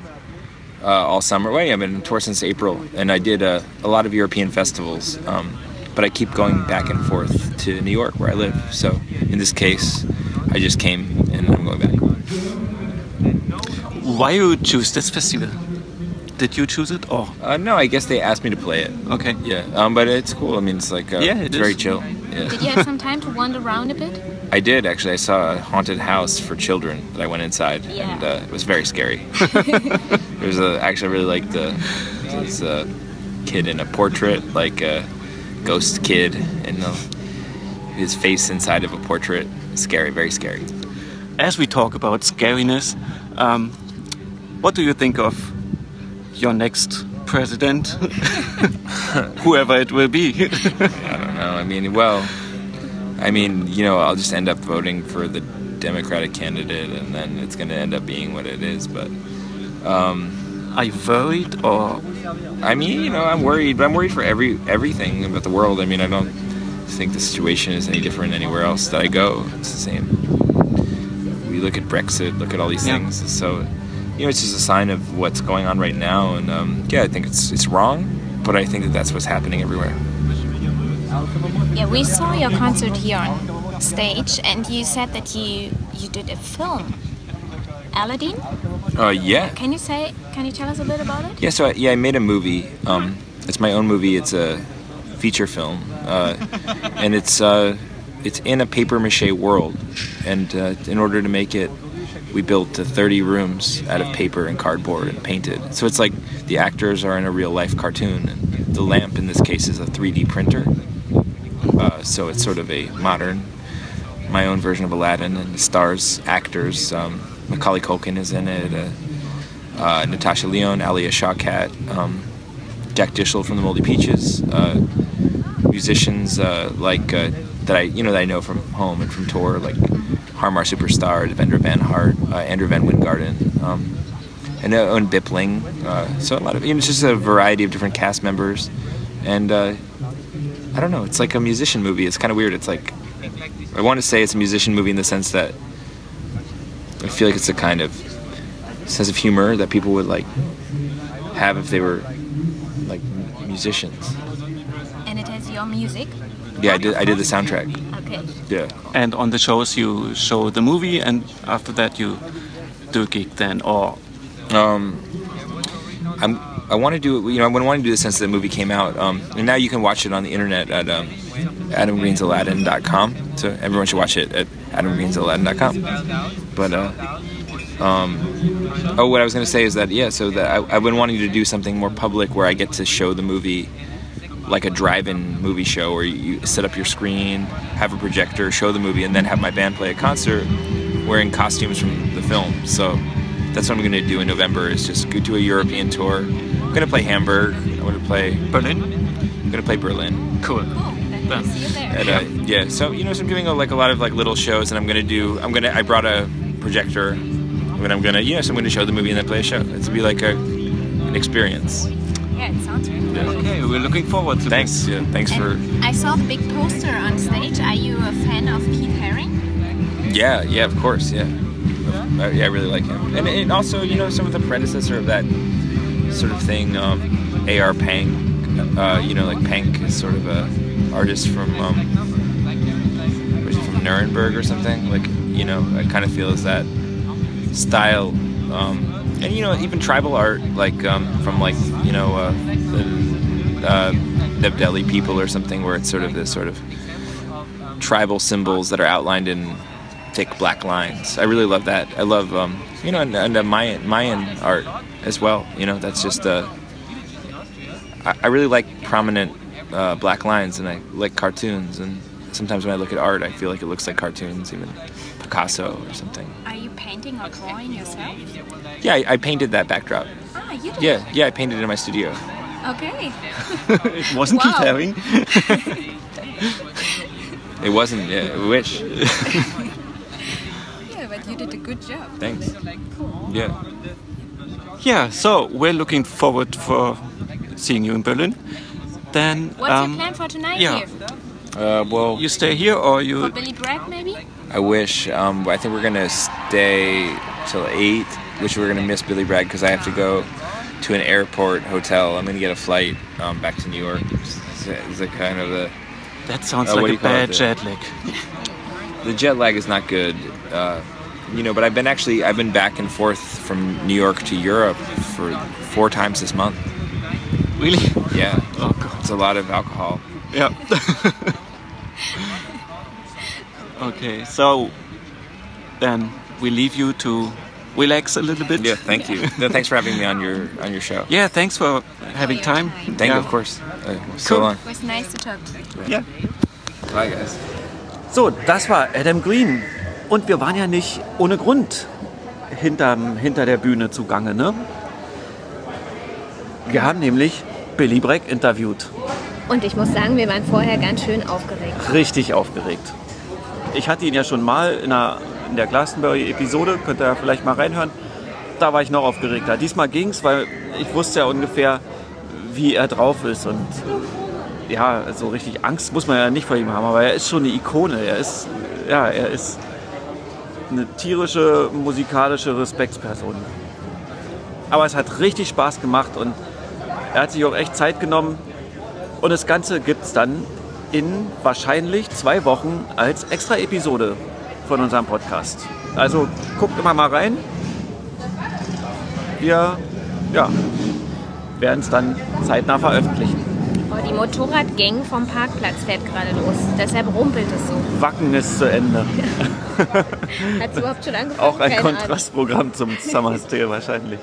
uh, all summer. Wait, I've been on tour since April, and I did uh, a lot of European festivals. Um, but I keep going back and forth to New York, where I live. So in this case, I just came and I'm going back. Why you choose this festival? Did you choose it or? Uh, no, I guess they asked me to play it. Okay. Yeah, um, but it's cool. I mean, it's like uh, Yeah, it it's very chill. Yeah. Did you have some time to wander around a bit? I did actually. I saw a haunted house for children that I went inside, Yeah. and uh, it was very scary. There's a actually I really liked the this uh, kid in a portrait, like a ghost kid, and uh, his face inside of a portrait. Scary, very scary. As we talk about scariness, um, what do you think of your next president, whoever it will be? I don't know. I mean, well, I mean, you know, I'll just end up voting for the Democratic candidate, and then it's going to end up being what it is. But um, Are you worried or? I mean, you know, I'm worried, but I'm worried for every everything about the world. I mean, I don't think the situation is any different anywhere else that I go. It's the same. We look at Brexit, look at all these Yeah. things. So, you know, it's just a sign of what's going on right now. And um, yeah, I think it's it's wrong, but I think that that's what's happening everywhere. Yeah, we saw your concert here on stage, and you said that you you did a film, Aladdin. Uh, yeah. Can you say? Can you tell us a bit about it? Yeah, so I, yeah, I made a movie. Um, it's my own movie. It's a feature film, uh, and it's uh, it's in a paper mache world. And uh, in order to make it, we built uh, 30 rooms out of paper and cardboard and painted. So it's like the actors are in a real life cartoon, and the lamp in this case is a 3D printer. Uh, so it's sort of a modern, my own version of Aladdin, and stars actors. Um, Macaulay Culkin is in it. Uh, uh, Natasha Leone, Alia Shawkat, um, Jack Dishel from the Moldy Peaches, uh, musicians uh, like uh, that I you know that I know from home and from tour like Harmar Superstar, Devendra Van Hart, uh, Andrew Van Wingarden, um, and uh, Owen Bipling. So a lot of you know, it's just a variety of different cast members, and I don't know. It's like a musician movie. It's kind of weird. It's like I want to say it's a musician movie in the sense that I feel like it's a kind of sense of humor that people would like have if they were like musicians. And it has your music. Yeah, I did. I did the soundtrack. Okay. Yeah. And on the shows you show the movie, and after that you do a gig then, or Um, I'm. I want to do it. You know, I want to do this since the movie came out. Um, and now you can watch it on the internet at um, AdamGreensAladdin.com. So everyone should watch it at AdamGreensAladdin.com. But uh, um, oh, what I was going to say is that yeah. So that I, I've been wanting to do something more public where I get to show the movie like a drive-in movie show where you set up your screen, have a projector, show the movie, and then have my band play a concert wearing costumes from the film. So that's what I'm going to do in November. Is just go to a European tour. I'm going to play Hamburg. I'm going to play Berlin. I'm going to play Berlin. Cool. Then we see you there. And, uh, yeah. So you know, so I'm doing a, like a lot of like little shows, and I'm going to do. I'm going to. I brought a projector, and I'm going to. You know, so I'm going to show the movie and then play a show. It's gonna be like a an experience. Yeah, it sounds really Yeah. Okay, we're looking forward to Thanks. Yeah. Thanks for. I saw the big poster on stage. Are you a fan of Keith Haring? Yeah, yeah, of course, yeah. Uh, yeah, I really like him, and, and also you know some of the predecessor of that sort of thing, um, A.R. Pank. Uh, you know, like Pank is sort of a artist from um, was he from Nuremberg or something? Like you know, I kind of feel is that style, um, and you know even tribal art like um, from like you know uh, the uh, Dev Delhi people or something, where it's sort of this sort of tribal symbols that are outlined in thick black lines. I really love that. I love, um, you know, and, and uh, Mayan Mayan art as well. You know, that's just uh, I, I really like prominent uh, black lines, and I like cartoons. And sometimes when I look at art, I feel like it looks like cartoons, even Picasso or something. Are you painting or drawing yourself? Yeah, I, I painted that backdrop. Ah, you did. Yeah, yeah, I painted it in my studio. Okay. it wasn't Keith Wow. Haring. It wasn't. Yeah, I wish. Yeah, but you did a good job. Thanks. Yeah. Yeah, so we're looking forward for seeing you in Berlin. Then What's um, your plan for tonight yeah. here? Uh, well, you stay here or For you Billy Bragg, maybe? I wish. Um, I think we're gonna stay till eight, which we're gonna miss Billy Bragg because I have to go to an airport hotel. I'm gonna get a flight um, back to New York. It's, it's a kind of a That sounds Uh, like a you call it? bad jet lag. the jet lag is not good. Uh, you know, but I've been actually I've been back and forth from New York to Europe for four times this month. Really? Yeah, Oh god. it's a lot of alcohol. Yeah. okay, so then we leave you to relax a little bit. Yeah, thank you. No, thanks for having me on your on your show. Yeah, thanks for having your time. time. Thank yeah. you, of course. Uh, so Cool. long. It was nice to talk to you. Yeah. Bye, guys. So, das war Adam Green. Und wir waren ja nicht ohne Grund hinterm, hinter der Bühne zugange. Ne? Wir haben nämlich Billy Bragg interviewt. Und ich muss sagen, wir waren vorher ganz schön aufgeregt. Richtig aufgeregt. Ich hatte ihn ja schon mal in der, in der Glastonbury-Episode, könnt ihr ja vielleicht mal reinhören. Da war ich noch aufgeregter. Diesmal ging es, weil ich wusste ja ungefähr, wie er drauf ist. Und ja, so richtig Angst muss man ja nicht vor ihm haben, aber er ist schon eine Ikone. Er ist, ja, er ist eine tierische, musikalische Respektsperson. Aber es hat richtig Spaß gemacht und er hat sich auch echt Zeit genommen. Und das Ganze gibt es dann in wahrscheinlich zwei Wochen als extra Episode von unserem Podcast. Also guckt immer mal rein. Wir ja, werden es dann zeitnah veröffentlichen. Oh, die Motorradgang vom Parkplatz fährt gerade los. Deshalb rumpelt es so. Wacken ist zu Ende. Hat es überhaupt schon angefangen? Auch ein Keine Ahnung. Kontrastprogramm zum Summer's Tale wahrscheinlich.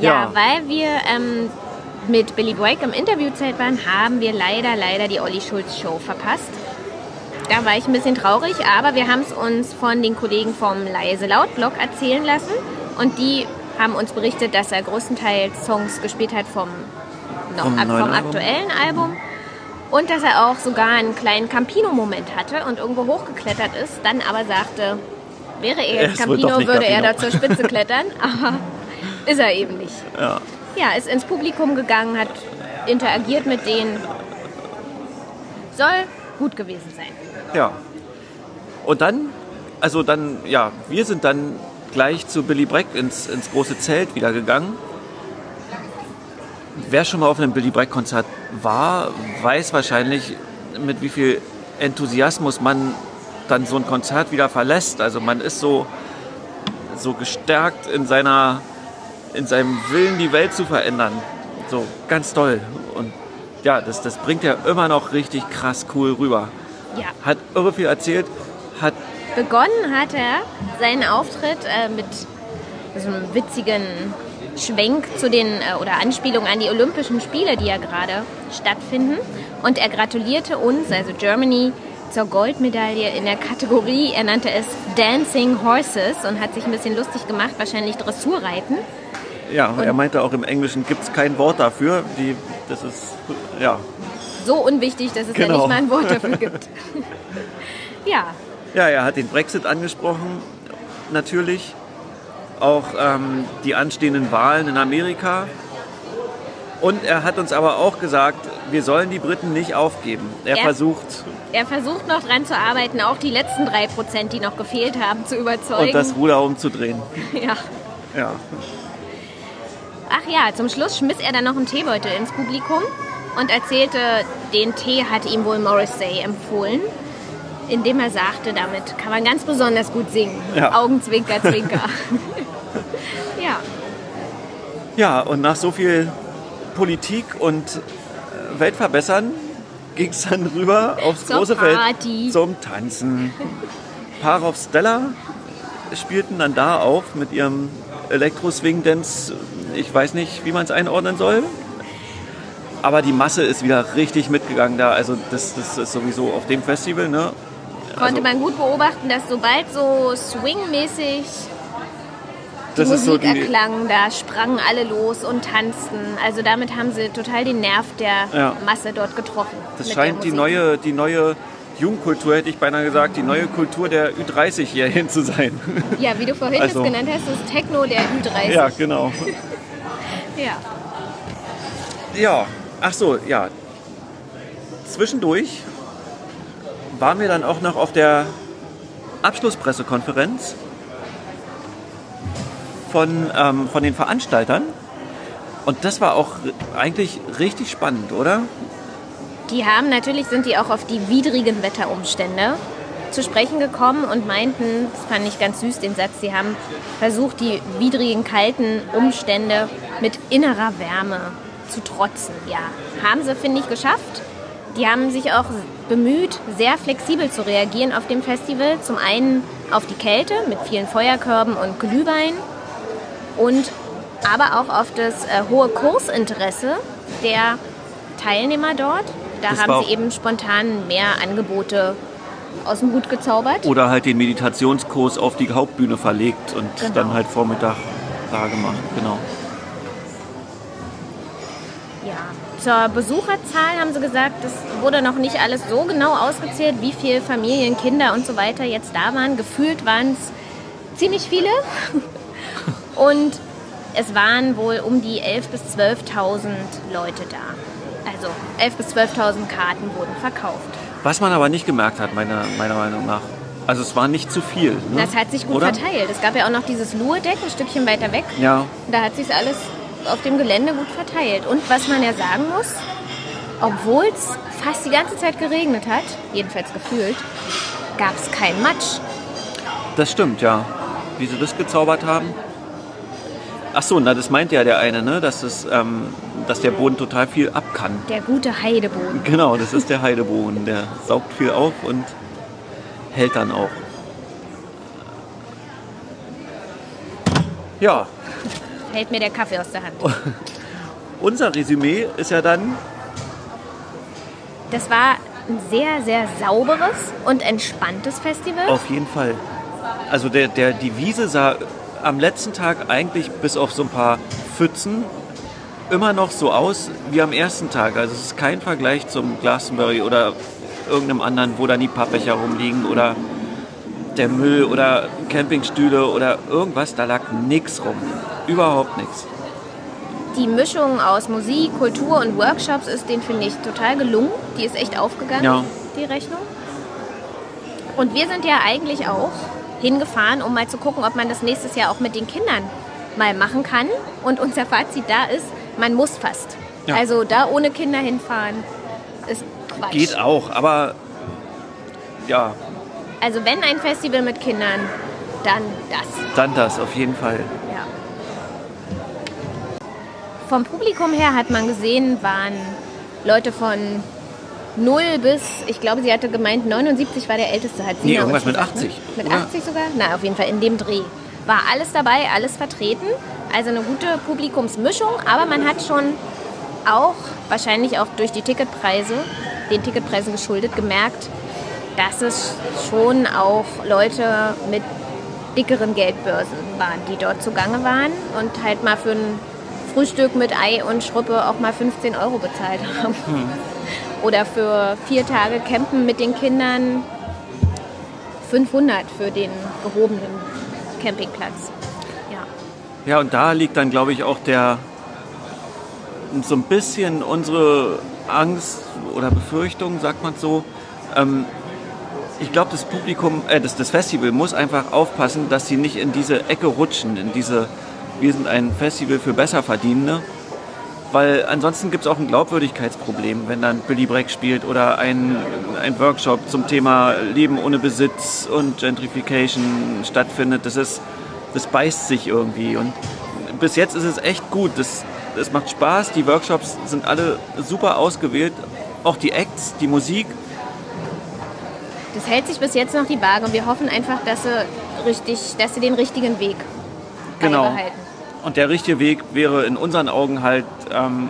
Ja, Ja. weil wir ähm, mit Billy Bragg im Interviewzelt waren, haben wir leider, leider die Olli Schulz Show verpasst. Da war ich ein bisschen traurig, aber wir haben es uns von den Kollegen vom Leise Laut Blog erzählen lassen und die haben uns berichtet, dass er größtenteils Songs gespielt hat vom, noch, Vom vom, neuen Album. aktuellen Album und dass er auch sogar einen kleinen Campino-Moment hatte und irgendwo hochgeklettert ist, dann aber sagte, wäre er jetzt Campino, würde er da Campino. zur Spitze klettern, aber ist er eben nicht. Ja. Ja, ist ins Publikum gegangen, hat interagiert mit denen. Soll gut gewesen sein. Ja. Und dann, also dann, ja, wir sind dann gleich zu Billy Bragg ins, ins große Zelt wieder gegangen. Wer schon mal auf einem Billy Bragg Konzert war, weiß wahrscheinlich, mit wie viel Enthusiasmus man dann so ein Konzert wieder verlässt. Also man ist so, so gestärkt in seiner, in seinem Willen, die Welt zu verändern. So ganz toll. Und ja, das, das bringt ja immer noch richtig krass cool rüber Ja. hat irre viel erzählt, hat Begonnen hat er seinen Auftritt äh, mit so einem witzigen Schwenk zu den äh, oder Anspielung an die Olympischen Spiele, die ja gerade stattfinden. Und er gratulierte uns, also Germany, zur Goldmedaille in der Kategorie, er nannte es Dancing Horses und hat sich ein bisschen lustig gemacht, wahrscheinlich Dressurreiten. Ja, er meinte auch im Englischen gibt es kein Wort dafür. Die, das ist ja, So unwichtig, dass es Genau. nicht mal ein Wort dafür gibt. ja, ja, er hat den Brexit angesprochen, natürlich auch ähm, die anstehenden Wahlen in Amerika. Und er hat uns aber auch gesagt, wir sollen die Briten nicht aufgeben. Er Ja. versucht er versucht noch dran zu arbeiten, auch die letzten drei Prozent, die noch gefehlt haben, zu überzeugen. und das Ruder umzudrehen. ja. Ja. Ach ja, zum Schluss schmiss er dann noch einen Teebeutel ins Publikum und erzählte, den Tee hat ihm wohl Morrissey empfohlen, indem er sagte, damit kann man ganz besonders gut singen. Ja. Augenzwinker, zwinker. ja, Ja, und nach so viel Politik und äh, Weltverbessern ging es dann rüber aufs Zur große Party. Feld zum Tanzen. Paar of Stella spielten dann da auf mit ihrem Elektro-Swing-Dance. Ich weiß nicht, wie man es einordnen soll. Aber die Masse ist wieder richtig mitgegangen da. Also das, das ist sowieso auf dem Festival. Ne? konnte Also- man gut beobachten, dass sobald so swingmäßig die Das ist so Musik die, erklang, da sprangen alle los und tanzten. Also damit haben sie total den Nerv der Ja. Masse dort getroffen. das scheint die Musik. neue, die neue Jugendkultur, hätte ich beinahe gesagt, die neue Kultur der Ü30 hierhin zu sein. Ja, wie du vorhin Also- es genannt hast, das Techno der Ü30. ja, genau. ja. Ja, ach so, ja. Zwischendurch waren wir dann auch noch auf der Abschlusspressekonferenz von, ähm, von den Veranstaltern. Und das war auch eigentlich richtig spannend, oder? Die haben natürlich sind die auch auf die widrigen Wetterumstände zu sprechen gekommen und meinten, das fand ich ganz süß, den Satz, sie haben versucht, die widrigen, kalten Umstände mit innerer Wärme zu trotzen. Ja, haben sie, finde ich, geschafft. Die haben sich auch bemüht, sehr flexibel zu reagieren auf dem Festival. Zum einen auf die Kälte mit vielen Feuerkörben und Glühwein und aber auch auf das äh, hohe Kursinteresse der Teilnehmer dort. Da Das haben sie eben spontan mehr Angebote aus dem Hut gezaubert. Oder halt den Meditationskurs auf die Hauptbühne verlegt und Genau. dann halt Vormittag da gemacht, genau. Ja. Zur Besucherzahl haben sie gesagt, das wurde noch nicht alles so genau ausgezählt, wie viele Familien, Kinder und so weiter jetzt da waren. Gefühlt waren es ziemlich viele. Und es waren wohl um die 11.000 bis 12.000 Leute da. Also 11.000 bis 12.000 Karten wurden verkauft. Was man aber nicht gemerkt hat, meiner, meiner Meinung nach. Also es war nicht zu viel. Ne? Das hat sich gut Oder? verteilt. Es gab ja auch noch dieses Luhrdeck ein Stückchen weiter weg. Ja, Da hat sich alles auf dem Gelände gut verteilt. Und was man ja sagen muss, obwohl es fast die ganze Zeit geregnet hat, jedenfalls gefühlt, gab es keinen Matsch. das stimmt, ja. Wie sie das gezaubert haben. Ach so, na, das meint ja der eine, ne? dass, es, ähm, dass der Boden total viel ab kann. Der gute Heideboden. Genau, das ist der Heideboden. Der saugt viel auf und hält dann auch. Ja, Hält mir der Kaffee aus der Hand. unser Resümee ist ja dann, Das war ein sehr, sehr sauberes und entspanntes Festival. auf jeden Fall. Also der, der, die Wiese sah am letzten Tag eigentlich bis auf so ein paar Pfützen immer noch so aus wie am ersten Tag. Also es ist kein Vergleich zum Glastonbury oder irgendeinem anderen, wo dann die Pappbecher rumliegen oder der Müll oder Campingstühle oder irgendwas. Da lag nichts rum. Überhaupt nichts. Die Mischung aus Musik, Kultur und Workshops ist den, finde ich, total gelungen. Die ist echt aufgegangen, Ja. die Rechnung. Und wir sind ja eigentlich auch hingefahren, um mal zu gucken, ob man das nächstes Jahr auch mit den Kindern mal machen kann. Und unser Fazit da ist, man muss fast. Ja. Also da ohne Kinder hinfahren ist Quatsch. Geht auch, aber ja, Also wenn ein Festival mit Kindern, dann das. dann das auf jeden Fall. Ja. Vom Publikum her hat man gesehen, waren Leute von 0 bis, ich glaube, sie hatte gemeint, 79 war der älteste. Hat sie Nee, ja irgendwas mit gesagt, 80, Ne? Mit oder? 80 sogar? Na, auf jeden Fall in dem Dreh. War alles dabei, alles vertreten. Also eine gute Publikumsmischung, aber man hat schon auch, wahrscheinlich auch durch die Ticketpreise, den Ticketpreisen geschuldet, gemerkt, dass es schon auch Leute mit dickeren Geldbörsen waren, die dort zugange waren und halt mal für ein Frühstück mit Ei und Schruppe auch mal 15 Euro bezahlt haben. Oder für vier Tage Campen mit den Kindern 500 für den gehobenen Campingplatz. Ja. Und da liegt dann, glaube ich, auch der so ein bisschen unsere Angst oder Befürchtung, sagt man so. Ähm, ich glaube, das Publikum, äh, das, das Festival muss einfach aufpassen, dass sie nicht in diese Ecke rutschen, in diese, wir sind ein Festival für Besserverdienende. Weil ansonsten gibt es auch ein Glaubwürdigkeitsproblem, wenn dann Billy Breck spielt oder ein, ein Workshop zum Thema Leben ohne Besitz und Gentrification stattfindet. Das, ist, das beißt sich irgendwie. Und bis jetzt ist es echt gut. Das, das macht Spaß. Die Workshops sind alle super ausgewählt. Auch die Acts, die Musik. Das hält sich bis jetzt noch die Waage und wir hoffen einfach, dass sie, richtig, dass sie den richtigen Weg Genau. Und der richtige Weg wäre in unseren Augen halt, ähm,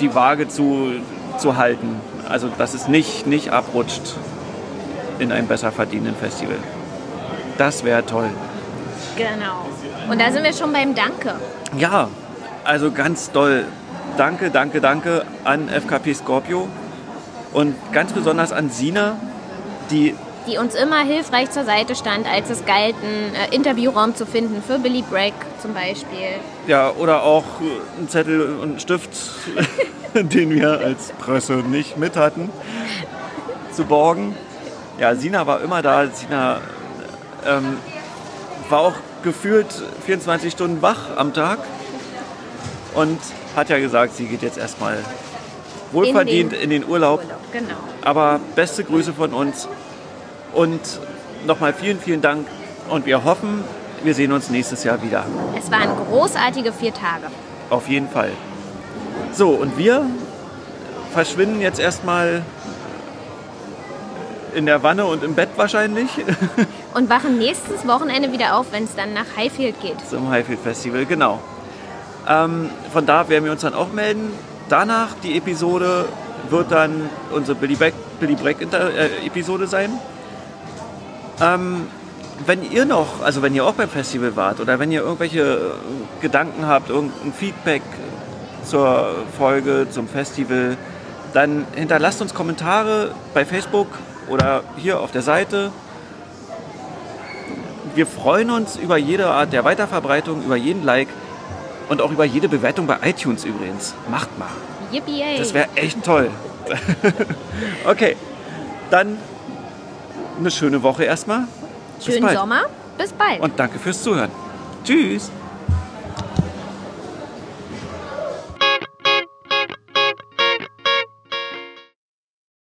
die Waage zu, zu halten. Also, dass es nicht, nicht abrutscht in ein besser verdienenden Festival. Das wäre toll. Genau. Und da sind wir schon beim Danke. Ja, also ganz doll. Danke, danke, danke an FKP Scorpio und ganz besonders an Sina, die die uns immer hilfreich zur Seite stand, als es galt, einen äh, Interviewraum zu finden für Billy Bragg zum Beispiel. Ja, oder auch äh, einen Zettel und einen Stift, den wir als Presse nicht mit hatten, zu borgen. Ja, Sina war immer da. Sina ähm, war auch gefühlt 24 Stunden wach am Tag und hat ja gesagt, sie geht jetzt erstmal wohlverdient in den, Urlaub. Urlaub. Genau. Aber beste Grüße von uns und nochmal vielen, vielen Dank und wir hoffen, wir sehen uns nächstes Jahr wieder. Es waren großartige vier Tage. Auf jeden Fall. So, und wir verschwinden jetzt erstmal in der Wanne und im Bett wahrscheinlich Und wachen nächstes Wochenende wieder auf, wenn es dann nach Highfield geht. zum Highfield Festival, genau. Ähm, von da werden wir uns dann auch melden. Danach die Episode wird dann unsere Billy Breck, Billy Breck Inter äh, Episode sein. Ähm, wenn ihr noch, also wenn ihr auch beim Festival wart oder wenn ihr irgendwelche äh, Gedanken habt, irgendein Feedback zur Folge, zum Festival, dann hinterlasst uns Kommentare bei Facebook oder hier auf der Seite. Wir freuen uns über jede Art der Weiterverbreitung, über jeden Like und auch über jede Bewertung bei iTunes übrigens. Macht mal. Yippie! Das wäre echt toll. okay, dann eine schöne Woche erstmal. Schönen. Sommer. Bis bald. Und danke fürs Zuhören. Tschüss.